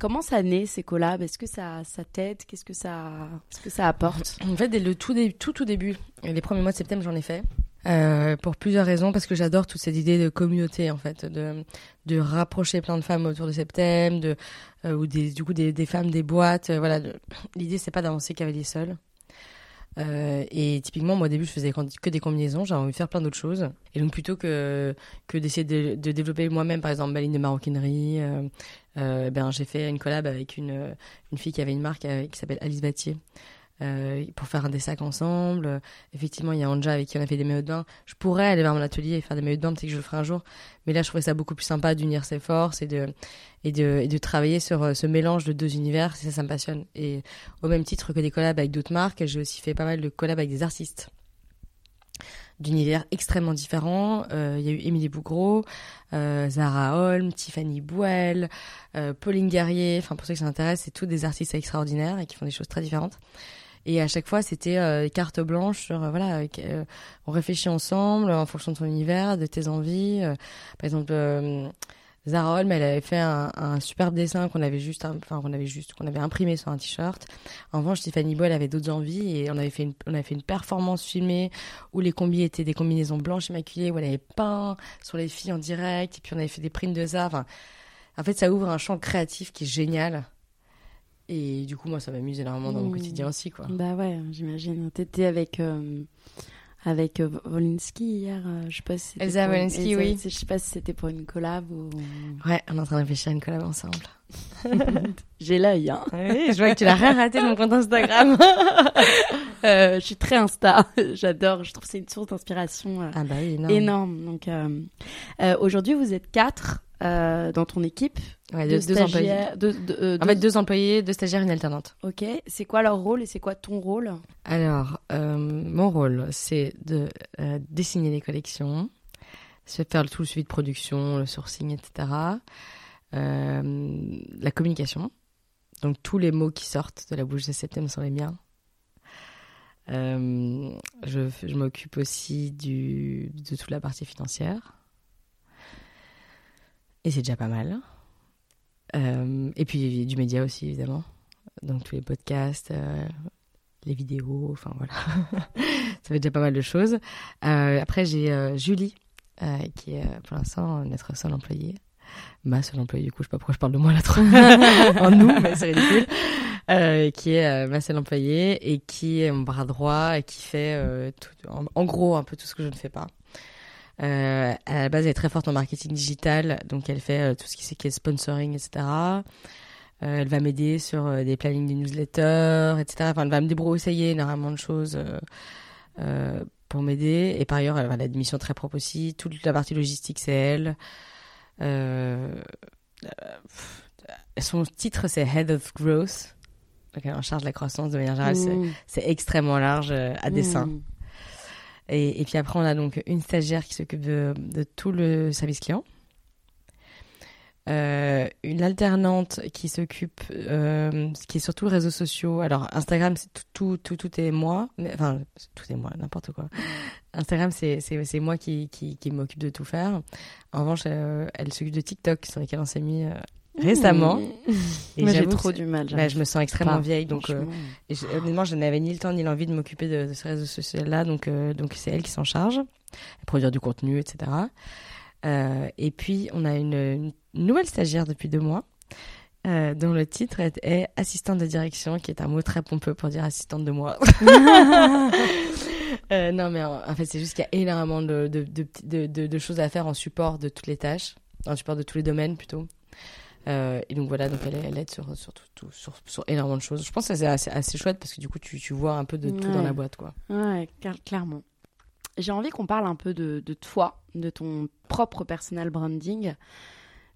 comment ça naît ces collabs? Est-ce que ça, ça t'aide? Qu'est-ce que ça, ce que ça apporte? En fait, dès le tout, dé- tout, tout début, les premiers mois de septembre, j'en ai fait. Euh, pour plusieurs raisons, parce que j'adore toute cette idée de communauté, en fait, de, de rapprocher plein de femmes autour de septembre, de, euh, ou des, du coup des, des femmes, des boîtes. euh, voilà, de- l'idée c'est pas d'avancer cavalier seul. Euh, et typiquement, moi au début, je faisais que des combinaisons, j'avais envie de faire plein d'autres choses. Et donc plutôt que que d'essayer de, développer moi-même, par exemple, ma ligne de maroquinerie, euh, euh, ben j'ai fait une collab avec une une fille qui avait une marque qui s'appelle Alice Battier. Euh, pour faire des sacs ensemble. Euh, effectivement, il y a Anja avec qui on a fait des maillots de bain. Je pourrais aller vers mon atelier et faire des maillots de bain, peut-être que je le ferai un jour. Mais là, je trouvais ça beaucoup plus sympa d'unir ses forces et de, et de, travailler sur euh, ce mélange de deux univers. Ça, ça me passionne. Et au même titre que des collabs avec d'autres marques, j'ai aussi fait pas mal de collabs avec des artistes d'univers extrêmement différents. Il y a eu Émilie Bougreau, Zara Holm, Tiffany Bouel, Pauline Guerrier. Enfin, pour ceux qui s'intéressent, c'est tous des artistes extraordinaires et qui font des choses très différentes. Et à chaque fois, c'était euh, carte blanche sur euh, voilà, euh, on réfléchit ensemble en fonction de ton univers, de tes envies. Euh, par exemple, euh, Zara Holm, elle avait fait un, un superbe dessin qu'on avait juste, enfin qu'on avait juste, qu'on avait imprimé sur un t-shirt. En revanche, Tiffany Boy, elle avait d'autres envies et on avait fait une, on avait fait une performance filmée où les combis étaient des combinaisons blanches immaculées où elle avait peint sur les filles en direct et puis on avait fait des primes de. Enfin, en fait, ça ouvre un champ créatif qui est génial. Et du coup, moi, ça m'amuse énormément dans mon Mmh. quotidien aussi, quoi. Bah ouais, j'imagine. T'étais avec euh, avec euh, Wolinski hier. euh, je sais pas si Elsa pour Elsa- oui. Je sais pas si c'était pour une collab ou. Ouais, on est en train de réfléchir à une collab ensemble. J'ai l'œil. Hein. Oui, je vois que tu l'as rien raté de mon compte Instagram. Je suis très Insta. J'adore. Je trouve que c'est une source d'inspiration ah bah oui, énorme. énorme. Donc aujourd'hui, vous êtes quatre euh, dans ton équipe. Ouais, deux, deux, deux employés. euh, En fait, deux employés, deux stagiaires, une alternante. Ok. C'est quoi leur rôle et c'est quoi ton rôle? Alors, euh, mon rôle, c'est de euh, dessiner les collections, c'est faire tout le suivi de production, le sourcing, etc. La communication. Donc, tous les mots qui sortent de la bouche de septembre sont les miens. Je je m'occupe aussi du, de toute la partie financière. Et c'est déjà pas mal. Euh, et puis du média aussi, évidemment. Donc tous les podcasts, euh, les vidéos, enfin voilà. Ça fait déjà pas mal de choses. Euh, après, j'ai Julie, qui est pour l'instant notre seule employée. Ma seule employée, du coup, je sais pas pourquoi je parle de moi là trop. en nous, mais c'est ridicule. Qui est ma seule employée et qui est mon bras droit et qui fait tout, en, en gros un peu tout ce que je ne fais pas. Euh, à la base, elle est très forte en marketing digital, donc elle fait euh, tout ce qui, est sponsoring, etc. Euh, elle va m'aider sur euh, des plannings de newsletters, etc. Enfin, elle va me débroussailler énormément de choses euh, pour m'aider. Et par ailleurs, elle a des missions très propres aussi. Toute la partie logistique, c'est elle. Son titre, c'est Head of Growth. Donc, elle est en charge de la croissance de manière générale. c'est- Mmh. C'est extrêmement large à. Mmh. Et, puis après, on a donc une stagiaire qui s'occupe de, tout le service client. Euh, une alternante qui s'occupe, euh, qui est surtout réseaux sociaux. Alors Instagram, c'est tout, tout, est moi. Enfin, tout est moi, n'importe quoi. Instagram, c'est, moi qui, m'occupe de tout faire. En revanche, euh, elle s'occupe de TikTok, sur lesquels on s'est mis récemment. Et Moi, j'ai trop du mal. bah, je me sens extrêmement pas, vieille, donc euh, et je- honnêtement, je n'avais ni le temps ni l'envie de m'occuper de, de ce réseau social-là, donc euh, donc c'est elle qui s'en charge, produire du contenu, etc. Euh, et puis on a une, une nouvelle stagiaire depuis deux mois, dont le titre est, est assistante de direction, qui est un mot très pompeux pour dire assistante de moi. Non, mais en, en fait, c'est juste qu'il y a énormément de- de choses à faire en support de toutes les tâches, en support de tous les domaines plutôt. Euh, et donc voilà, donc elle, elle aide sur, sur, tout- tout- sur, sur énormément de choses. Je pense que c'est assez, assez chouette parce que du coup, tu, tu vois un peu de tout dans la boîte. quoi. Ouais, cla- clairement. J'ai envie qu'on parle un peu de, de toi, de ton propre personal branding.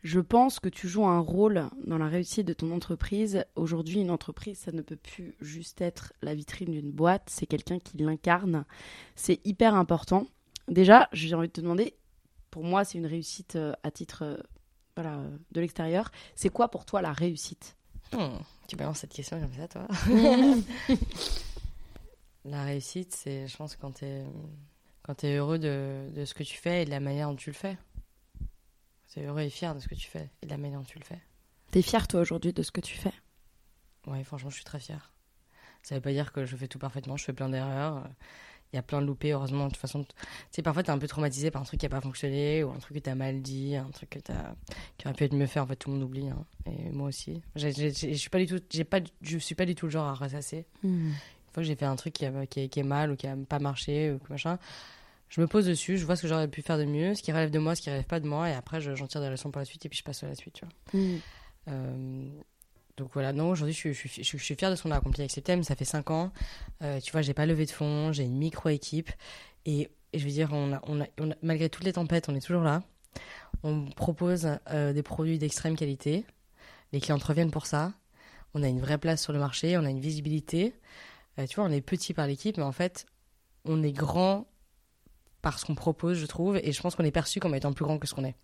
Je pense que tu joues un rôle dans la réussite de ton entreprise. Aujourd'hui, une entreprise, ça ne peut plus juste être la vitrine d'une boîte, c'est quelqu'un qui l'incarne. C'est hyper important. Déjà, j'ai envie de te demander, pour moi, c'est une réussite euh, à titre euh, voilà, euh, de l'extérieur. C'est quoi pour toi la réussite Hmm, tu balances cette question comme ça, toi La réussite, c'est, je pense, quand tu es, heureux de, de ce que tu fais et de la manière dont tu le fais. Tu es heureux et fier de ce que tu fais et de la manière dont tu le fais. T'es fier, toi, aujourd'hui, de ce que tu fais? Ouais, franchement, je suis très fière. Ça veut pas dire que je fais tout parfaitement, je fais plein d'erreurs. Il y a plein de loupés, heureusement. De toute façon, tu sais, parfois, t'es un peu traumatisé par un truc qui a pas fonctionné, ou un truc que t'as mal dit, un truc que t'as, qui aurait pu être mieux fait. En fait, tout le monde oublie, hein. Et moi aussi. Je suis pas du tout, j'ai pas, je suis pas du tout le genre à ressasser. Une fois que j'ai fait un truc qui, a- qui, est, qui est mal, ou qui a pas marché, ou machin, je me pose dessus, je vois ce que j'aurais pu faire de mieux, ce qui relève de moi, ce qui relève pas de moi, et après, je- j'en tire des leçons pour la suite, et puis je passe à la suite, tu vois. Euh, donc voilà, non, aujourd'hui, je, suis- fière de ce qu'on a accompli avec Septem. Ça fait 5 ans. Euh, tu vois, j'ai pas levé de fonds, j'ai une micro-équipe. Et, je veux dire, on a, malgré toutes les tempêtes, on est toujours là. On propose euh, des produits d'extrême qualité. Les clients reviennent pour ça. On a une vraie place sur le marché, on a une visibilité. Euh, tu vois, on est petit par l'équipe, mais en fait, on est grand par ce qu'on propose, je trouve. Et je pense qu'on est perçu comme étant plus grand que ce qu'on est.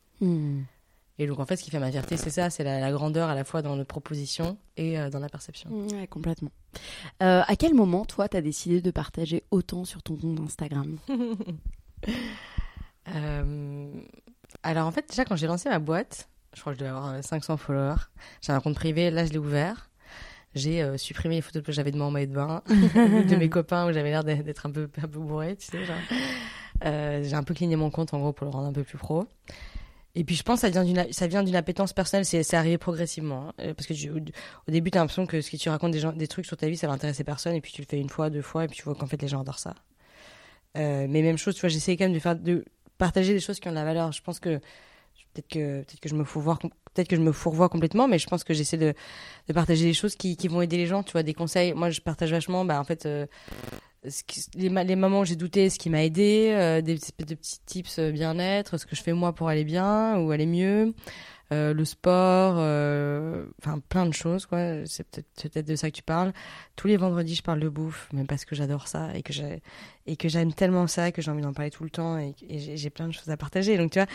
Et donc, en fait, ce qui fait ma fierté, c'est ça, c'est la, la grandeur à la fois dans notre proposition et euh, dans la perception. Ouais, complètement. Euh, à quel moment, toi, t'as décidé de partager autant sur ton compte Instagram? Euh, alors, en fait, déjà, quand j'ai lancé ma boîte, Je crois que je devais avoir 500 followers. J'avais un compte privé, là je l'ai ouvert. J'ai supprimé les photos que j'avais de moi en maillot de bain, de mes copains où j'avais l'air d'être un peu, un peu bourré, tu sais. j'ai un peu cligné mon compte en gros pour le rendre un peu plus pro. Et puis je pense que ça vient d'une ça appétence personnelle, c'est arrivé progressivement hein. parce que au début tu as l'impression que ce que tu racontes des gens des trucs sur ta vie ça va intéresser personne et puis tu le fais une fois, deux fois et puis tu vois qu'en fait les gens adorent ça. Euh, mais même chose, tu vois, j'essaie quand même de faire de partager des choses qui ont de la valeur. Je pense que peut-être que peut-être que je me fourvoie peut-être que je me fourvoie complètement mais je pense que j'essaie de, de partager des choses qui, qui vont aider les gens, tu vois, des conseils. Moi je partage vachement bah en fait euh, les, les, moments où j'ai douté, ce qui m'a aidé, euh, des de petits tips euh, bien-être, ce que je fais moi pour aller bien ou aller mieux, euh, le sport, euh, enfin plein de choses quoi. C'est peut-être de ça que tu parles. Tous les vendredis, je parle de bouffe, même parce que j'adore ça et que et que j'aime tellement ça que j'ai envie d'en parler tout le temps et, j'ai plein de choses à partager. Donc tu vois,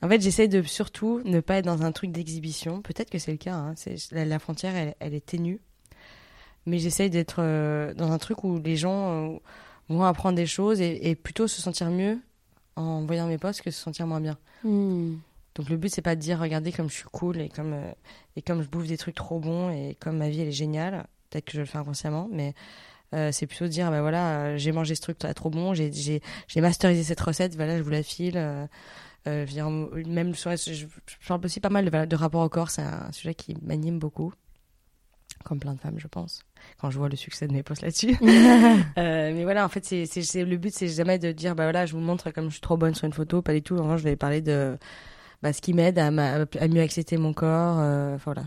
en fait, j'essaie de surtout ne pas être dans un truc d'exhibition. Peut-être que c'est le cas. Hein. La, la, frontière, elle, elle est ténue mais j'essaye d'être euh, dans un truc où les gens euh, vont apprendre des choses et, plutôt se sentir mieux en voyant mes posts que se sentir moins bien. Hmm. Donc le but c'est pas de dire regardez comme je suis cool et comme euh, et comme je bouffe des trucs trop bons et comme ma vie elle est géniale. Peut-être que je le fais inconsciemment, mais c'est plutôt de dire bah voilà j'ai mangé ce truc trop bon, j'ai j'ai masterisé cette recette, voilà je vous la file. Euh, je même je, je, parle aussi pas mal de, de rapport au corps, c'est un sujet qui m'anime beaucoup comme plein de femmes, je pense, quand je vois le succès de mes posts là-dessus. euh, mais voilà, en fait, c'est, le but, c'est jamais de dire, bah voilà, je vous montre comme je suis trop bonne sur une photo, pas du tout. En je vais parler de bah, ce qui m'aide à, à, mieux accepter mon corps. Euh, voilà.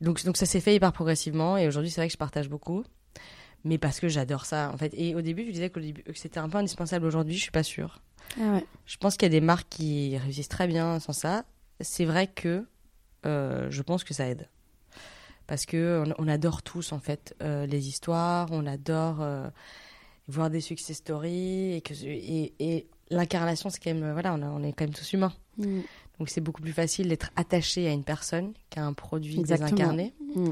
Donc, donc ça s'est fait hyper progressivement, et aujourd'hui, c'est vrai que je partage beaucoup. Mais parce que j'adore ça, en fait. Et au début, je disais que, c'était un peu indispensable. Aujourd'hui, je suis pas sûre. Ah ouais. Je pense qu'il y a des marques qui réussissent très bien sans ça. C'est vrai que euh, je pense que ça aide parce que on, adore tous en fait euh, les histoires, on adore euh, voir des success stories et que et, et l'incarnation c'est quand même voilà on, est quand même tous humains. Mm. Donc c'est beaucoup plus facile d'être attaché à une personne qu'à un produit désincarné. Mm.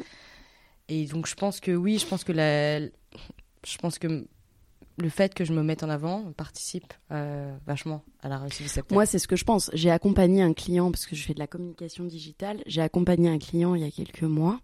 Et donc je pense que oui, je pense que la, je pense que le fait que je me mette en avant participe euh, vachement à la réussite de cette Moi, c'est ce que je pense. J'ai accompagné un client, parce que je fais de la communication digitale, j'ai accompagné un client il y a quelques mois,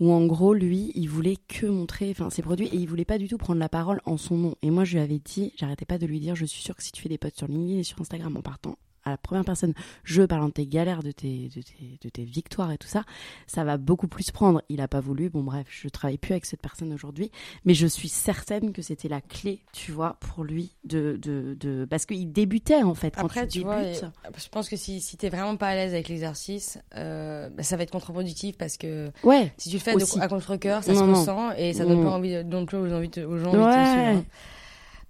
où en gros, lui, il voulait que montrer enfin, ses produits et il voulait pas du tout prendre la parole en son nom. Et moi, je lui avais dit, j'arrêtais pas de lui dire, je suis sûre que si tu fais des posts sur LinkedIn et sur Instagram en partant à la première personne, je parlant de tes galères, de tes, de tes, de tes victoires et tout ça, ça va beaucoup plus prendre. Il a pas voulu, bon bref, je travaille plus avec cette personne aujourd'hui, mais je suis certaine que c'était la clé, tu vois, pour lui de, de, de... parce qu'il débutait en fait. Quand Après, tu, vois, je pense que si, si t'es vraiment pas à l'aise avec l'exercice, euh, bah, ça va être contre-productif parce que ouais, si tu le fais à contre-cœur, ça se ressent et ça donne pas envie, non plus aux, envie aux gens ouais. de te suivre. Hein.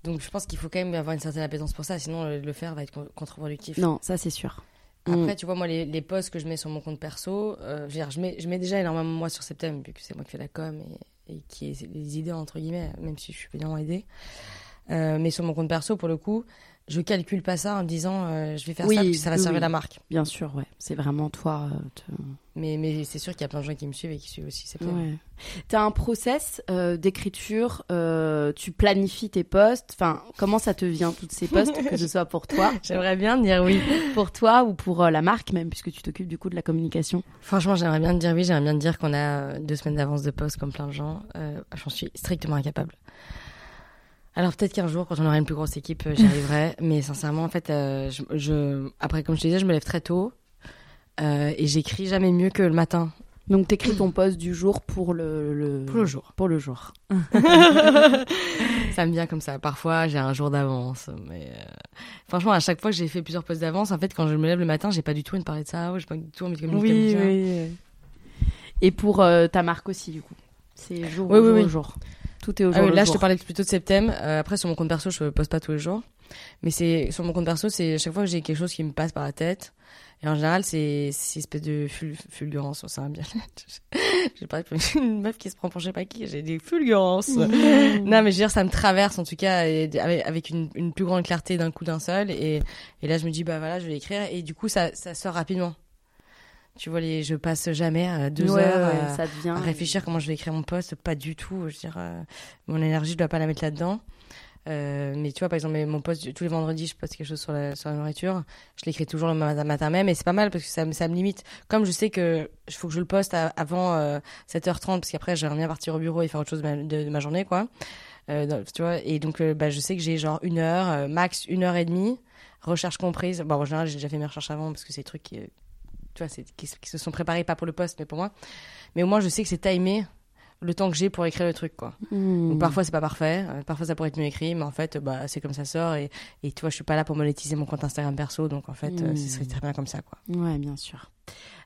Donc je pense qu'il faut quand même avoir une certaine appétence pour ça, sinon le faire va être contre-productif. Non, ça c'est sûr. Après, mm. tu vois, moi, les, les, posts que je mets sur mon compte perso, euh, je, je, mets, je mets déjà énormément moi sur Septem, vu que c'est moi qui fais la com et, et qui ai les idées, entre guillemets, même si je suis évidemment aidée. Euh, mais sur mon compte perso, pour le coup, je calcule pas ça en disant euh, je vais faire ça parce que ça va servir la marque. Bien sûr, ouais. C'est vraiment toi. Euh, mais, mais c'est sûr qu'il y a plein de gens qui me suivent et qui suivent aussi. Ouais. Tu as un process euh, d'écriture, tu planifies tes posts. Enfin, comment ça te vient, toutes ces posts, que ce soit pour toi J'aimerais bien dire oui. pour toi ou pour la marque même, puisque tu t'occupes du coup de la communication Franchement, j'aimerais bien dire oui. J'aimerais bien dire qu'on a deux semaines d'avance de poste comme plein de gens. J'en suis strictement incapable. Alors peut-être qu'un jour, quand on aura une plus grosse équipe, euh, j'y arriverai. mais sincèrement, en fait, euh, je, après, comme je te disais, je me lève très tôt euh, et j'écris jamais mieux que le matin. Donc t'écris ton poste du jour pour le, le... pour le jour. Pour le jour. ça me vient comme ça. Parfois j'ai un jour d'avance, mais franchement à chaque fois que j'ai fait plusieurs postes d'avance, en fait quand je me lève le matin, j'ai pas du tout envie de parler de ça, j'ai pas du tout envie de communiquer. Oui, oui. Et pour ta marque aussi du coup, c'est jour, oui, jour, jour. Tout est au ah là, je te parlais plutôt de septembre. Euh, après, sur mon compte perso, je poste pas tous les jours. Mais c'est sur mon compte perso, c'est à chaque fois que j'ai quelque chose qui me passe par la tête. Et en général, c'est une espèce de fulgurance. Ça va bien. j'ai pas une meuf qui se prend pour je sais pas qui. J'ai des fulgurances. non, mais je veux dire, ça me traverse en tout cas avec une, une plus grande clarté d'un coup d'un seul. Et, et là, je me dis, bah voilà, je vais l'écrire. Et du coup, ça, ça sort rapidement. Tu vois, les, je passe jamais à deux heures à, réfléchir comment je vais écrire mon poste. Pas du tout. Je veux dire, euh, mon énergie, je dois pas la mettre là-dedans. Euh, mais tu vois, par exemple, mon poste, tous les vendredis, je poste quelque chose sur la, sur la nourriture. Je l'écris toujours le matin même, et c'est pas mal parce que ça, ça me limite. Comme je sais que il faut que je le poste avant 7h30, parce qu'après, j'aimerais bien partir au bureau et faire autre chose de, ma journée, quoi. Euh, tu vois, et donc, bah, je sais que j'ai genre une heure, max une heure et demie, recherche comprise. Bon, en général, j'ai déjà fait mes recherches avant parce que c'est des trucs qui, tu vois, qui, qui, se sont préparés pas pour le poste, mais pour moi. Mais au moins, je sais que c'est timé le temps que j'ai pour écrire le truc quoi. Hmm. parfois c'est pas parfait, euh, parfois ça pourrait être mieux écrit, mais en fait bah c'est comme ça sort et, et tu vois je suis pas là pour monétiser mon compte Instagram perso donc en fait euh, ce serait hmm. très bien comme ça quoi. Ouais bien sûr.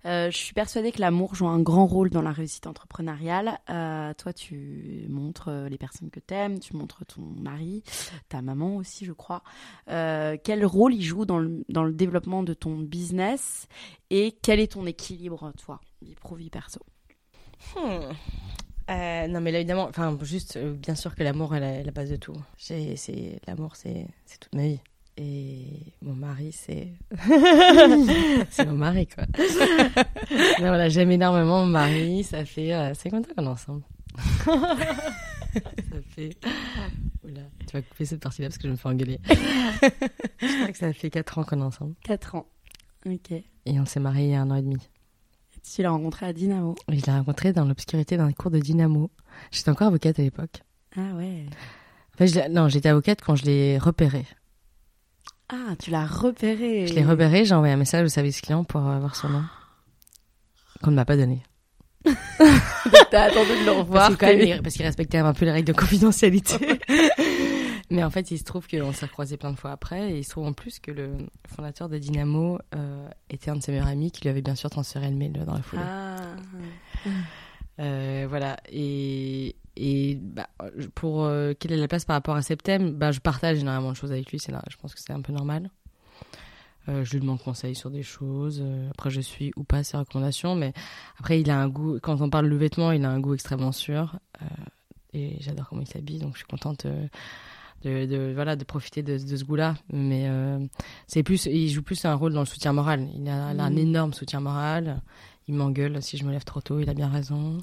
Euh, je suis persuadée que l'amour joue un grand rôle dans la réussite entrepreneuriale. toi, tu montres les personnes que tu aimes, tu montres ton mari, ta maman aussi, je crois. quel rôle il joue dans le, dans le développement de ton business? Et quel est ton équilibre, toi, vie pro, vie perso? Hmm. Euh, non, mais là, évidemment, enfin, juste, euh, bien sûr que l'amour est la, base de tout. C'est, l'amour, c'est, c'est toute ma vie. Et mon mari, c'est. c'est mon mari, quoi. non, voilà, j'aime énormément mon mari. Ça fait. Euh, c'est combien de temps qu'on est ensemble Ça fait. Oula, tu vas couper cette partie-là parce que je me fais engueuler. je crois que ça fait 4 ans qu'on est ensemble. 4 ans. Ok. Et on s'est mariés il y a un an et demi. Tu l'as rencontré à Dynamo Je l'ai rencontré dans l'obscurité d'un cours de Dynamo. J'étais encore avocate à l'époque. Ah ouais. non, j'étais avocate quand je l'ai repéré. Ah, tu l'as repéré. Je l'ai repéré, j'ai envoyé un message au service client pour avoir son nom. Qu'on ne m'a pas donné. T'as attendu de le revoir. Parce qu'il respectait un peu les règles de confidentialité. Mais en fait, il se trouve qu'on s'est croisés plein de fois après. Et il se trouve en plus que le fondateur de Dynamo euh, était un de ses meilleurs amis qui lui avait bien sûr transféré le mail dans la foulée. Ah. Euh, voilà. Et, et bah, pour euh, quelle est la place par rapport à Septem? Bah, Je partage énormément de choses avec lui. C'est je pense que c'est un peu normal. je lui demande conseil sur des choses. après, je suis ou pas ses recommandations. Mais après, il a un goût. Quand on parle de vêtement, il a un goût extrêmement sûr. et j'adore comment il s'habille. Donc, je suis contente de, voilà de profiter de, ce goût-là. Mais euh, c'est plus, il joue plus un rôle dans le soutien moral. Il a, un mm. énorme soutien moral. Il m'engueule si je me lève trop tôt. Il a bien raison.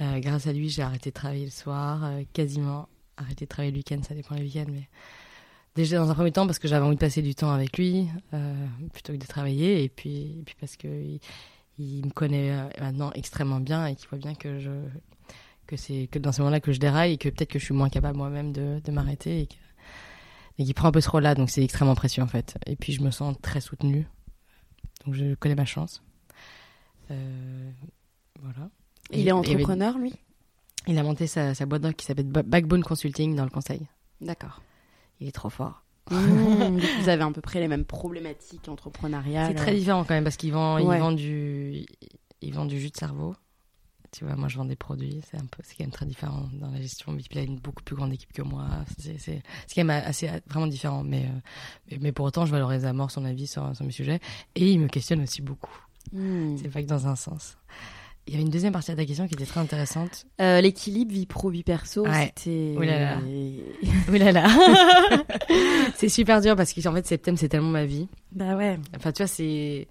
Euh, grâce à lui, j'ai arrêté de travailler le soir, euh, quasiment arrêté de travailler le week-end. Ça dépend les week-ends, mais déjà dans un premier temps parce que j'avais envie de passer du temps avec lui plutôt que de travailler, et puis, et puis parce que il me connaît maintenant extrêmement bien et qu'il voit bien que je que c'est que dans ce moment-là que je déraille et que peut-être que je suis moins capable moi-même de, de m'arrêter et, et qu'il prend un peu ce rôle-là. Donc c'est extrêmement précieux en fait. Et puis je me sens très soutenue. Donc je connais ma chance. Euh, voilà. il est entrepreneur, lui? Il a monté sa, sa boîte qui s'appelle Backbone Consulting dans le conseil. D'accord. Il est trop fort. Mmh, vous avez à peu près les mêmes problématiques entrepreneuriales. C'est très différent quand même parce qu'il vend, il vend du, il vend du jus de cerveau. Tu vois, moi, je vends des produits. C'est un peu, c'est quand même très différent dans la gestion. il a une beaucoup plus grande équipe que moi. C'est, c'est, c'est quand même assez, vraiment différent. Mais, euh, mais, pour autant, je valorise à mort son avis sur, sur mes sujets. Et il me questionne aussi beaucoup. Hmm. C'est pas que dans un sens. Il y avait une deuxième partie de ta question qui était très intéressante. Euh, l'équilibre vie pro vie perso, c'était. Oulala. Oulala. c'est super dur parce qu'en fait septembre c'est tellement ma vie. Bah ouais. Enfin tu vois c'est.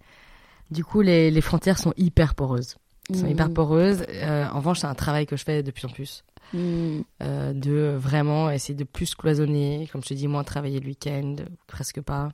Du coup les, les frontières sont hyper poreuses sont hyper mm. poreuses. Euh, en revanche, c'est un travail que je fais de plus en plus. Mm. Euh, de vraiment essayer de plus cloisonner. Comme je te dis, moins travailler le week-end, presque pas.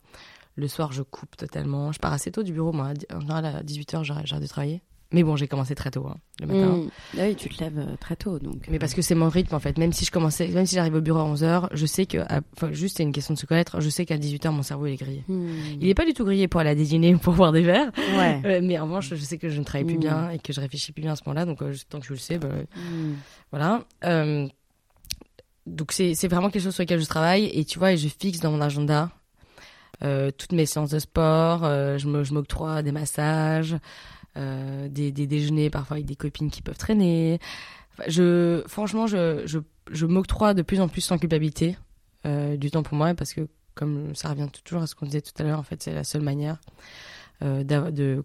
Le soir, je coupe totalement. Je pars assez tôt du bureau, moi. En général, à 18h, j'arrête de travailler. Mais bon, j'ai commencé très tôt, hein, le matin. Mmh. oui, tu te lèves euh, très tôt, donc. Mais euh. parce que c'est mon rythme, en fait. Même si je commençais, même si j'arrive au bureau à 11h, je sais que, enfin, juste c'est une question de se connaître, je sais qu'à 18h, mon cerveau, il est grillé. Mmh. Il est pas du tout grillé pour aller à déjeuner ou pour boire des verres. Ouais. Euh, mais en revanche, je sais que je ne travaille plus mmh. bien et que je réfléchis plus bien à ce moment-là, donc tant que je le sais, bah, voilà. donc c'est, c'est vraiment quelque chose sur lequel je travaille et tu vois, et je fixe dans mon agenda, toutes mes séances de sport, je, me, je m'octroie des massages, des, des, déjeuners parfois avec des copines qui peuvent traîner. je, franchement, je, je, je m'octroie de plus en plus sans culpabilité euh, du temps pour moi parce que, comme ça revient toujours à ce qu'on disait tout à l'heure, en fait, c'est la seule manière euh, de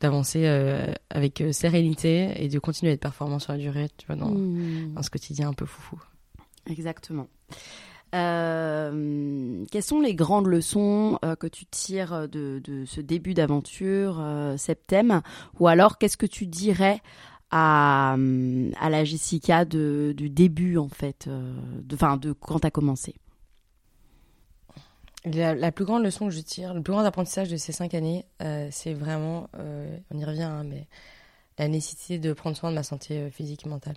d'avancer euh, avec sérénité et de continuer à être performant sur la durée, tu vois, dans, mmh. dans ce quotidien un peu foufou. Exactement. Euh, quelles sont les grandes leçons euh, que tu tires de, ce début d'aventure euh, Septem Ou alors, qu'est-ce que tu dirais à, à la Jessica du début, en fait, de, de quand tu as commencé La, plus grande leçon que je tire, le plus grand apprentissage de ces cinq années, euh, c'est vraiment, euh, on y revient, hein, mais la nécessité de prendre soin de ma santé euh, physique et mentale.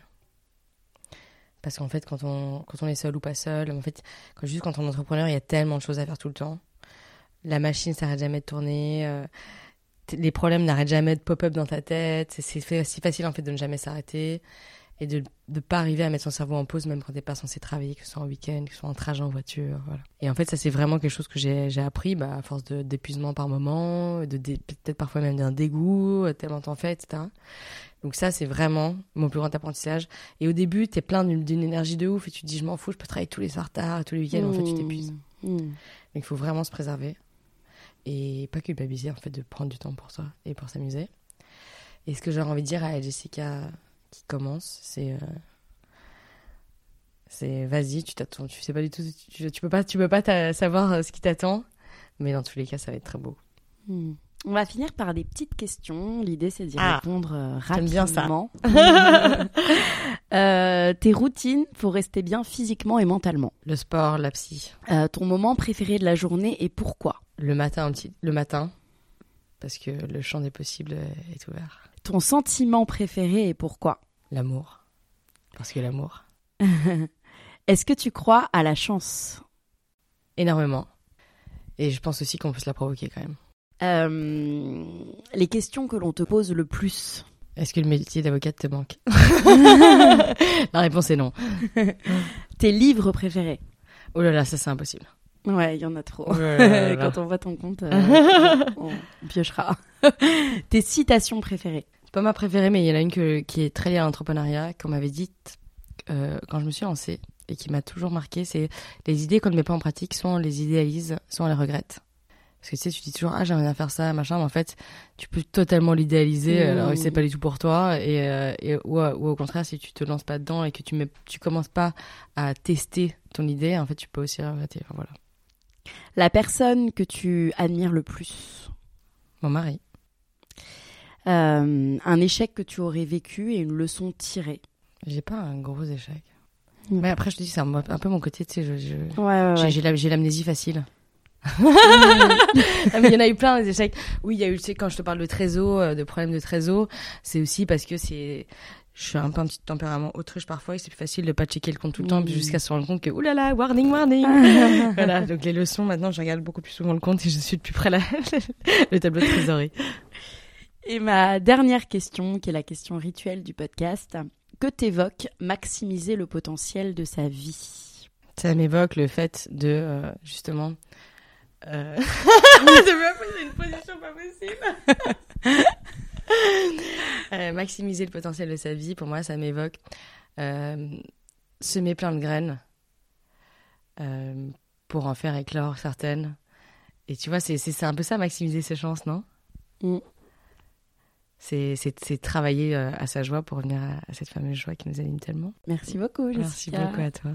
Parce qu'en fait, quand on, est seul ou pas seul, en fait, juste quand on est entrepreneur, il y a tellement de choses à faire tout le temps. La machine s'arrête jamais de tourner, les problèmes n'arrêtent jamais de pop-up dans ta tête, c'est si facile en fait de ne jamais s'arrêter et de ne pas arriver à mettre son cerveau en pause même quand t'es pas censé travailler, que ce soit en week-end, que ce soit en trajet en voiture. Voilà. Et en fait, ça c'est vraiment quelque chose que j'ai appris bah, à force d'épuisement par moment, de peut-être parfois même d'un dégoût, tellement t'en fais, etc. Donc ça, c'est vraiment mon plus grand apprentissage. Et au début, t'es plein d'une énergie de ouf et tu te dis, je m'en fous, je peux travailler tous les soirs tard, tous les week-ends. En fait, tu t'épuises. Mmh. Mmh. Donc il faut vraiment se préserver et pas culpabiliser en fait de prendre du temps pour soi et pour s'amuser. Et ce que j'aurais envie de dire à Jessica qui commence, c'est euh, c'est vas-y, tu t'attends, tu sais pas du tout, tu, peux pas, tu peux pas savoir euh, ce qui t'attend, mais dans tous les cas, ça va être très beau. Hmm. On va finir par des petites questions. L'idée, c'est d'y ah, répondre euh, rapidement. bien ça. tes routines pour rester bien physiquement et mentalement. Le sport, la psy. ton moment préféré de la journée et pourquoi? Le matin, le matin, parce que le champ des possibles est ouvert. Ton sentiment préféré et pourquoi? L'amour. Parce que l'amour. Est-ce que tu crois à la chance? Énormément. Et je pense aussi qu'on peut se la provoquer quand même. Euh, les questions que l'on te pose le plus Est-ce que le métier d'avocat te manque? La réponse est non. Tes livres préférés? Oh là là, ça c'est impossible. Ouais, il y en a trop. Quand on voit ton compte, euh, on piochera. Tes citations préférées? Pas ma préférée, mais il y en a une qui est très liée à l'entrepreneuriat, qu'on m'avait dite euh, quand je me suis lancée et qui m'a toujours marqué, c'est les idées qu'on ne met pas en pratique, soit on les idéalise, soit on les regrette. Parce que tu sais, tu dis toujours, ah, j'aimerais bien faire ça, machin, mais en fait, tu peux totalement l'idéaliser, mmh. alors c'est pas du tout pour toi, et, euh, et ou, ou, au contraire, si tu te lances pas dedans et que tu mets, tu commences pas à tester ton idée, en fait, tu peux aussi regretter. Enfin, voilà. La personne que tu admires le plus? Mon mari. Euh, un échec que tu aurais vécu et une leçon tirée J'ai pas un gros échec. Mais après, je te dis, c'est un, peu mon côté, tu sais, je, je... j'ai l'amnésie facile. il y en a eu plein des échecs. Oui, il y a eu, tu sais, quand je te parle de trésor, euh, de problèmes de trésor, c'est aussi parce que c'est je suis un peu un petit tempérament autruche parfois et c'est plus facile de pas checker le compte tout le temps jusqu'à se rendre compte que oulala warning warning voilà donc les leçons maintenant je regarde beaucoup plus souvent le compte et je suis de plus près là le tableau de trésorerie et ma dernière question qui est la question rituelle du podcast que t'évoque maximiser le potentiel de sa vie? Ça m'évoque le fait de euh, justement euh... une position pas possible Euh, maximiser le potentiel de sa vie, pour moi, ça m'évoque euh, semer plein de graines euh, pour en faire éclore certaines. Et tu vois, c'est un peu ça, maximiser ses chances, non? Mm. C'est travailler à sa joie pour revenir à, cette fameuse joie qui nous anime tellement. Merci beaucoup, Jessica. Merci beaucoup à toi.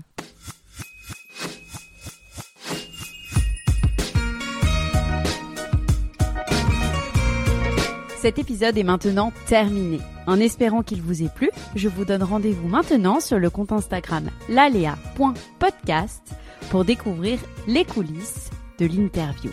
Cet épisode est maintenant terminé. En espérant qu'il vous ait plu, je vous donne rendez-vous maintenant sur le compte Instagram lalea.podcast pour découvrir les coulisses de l'interview.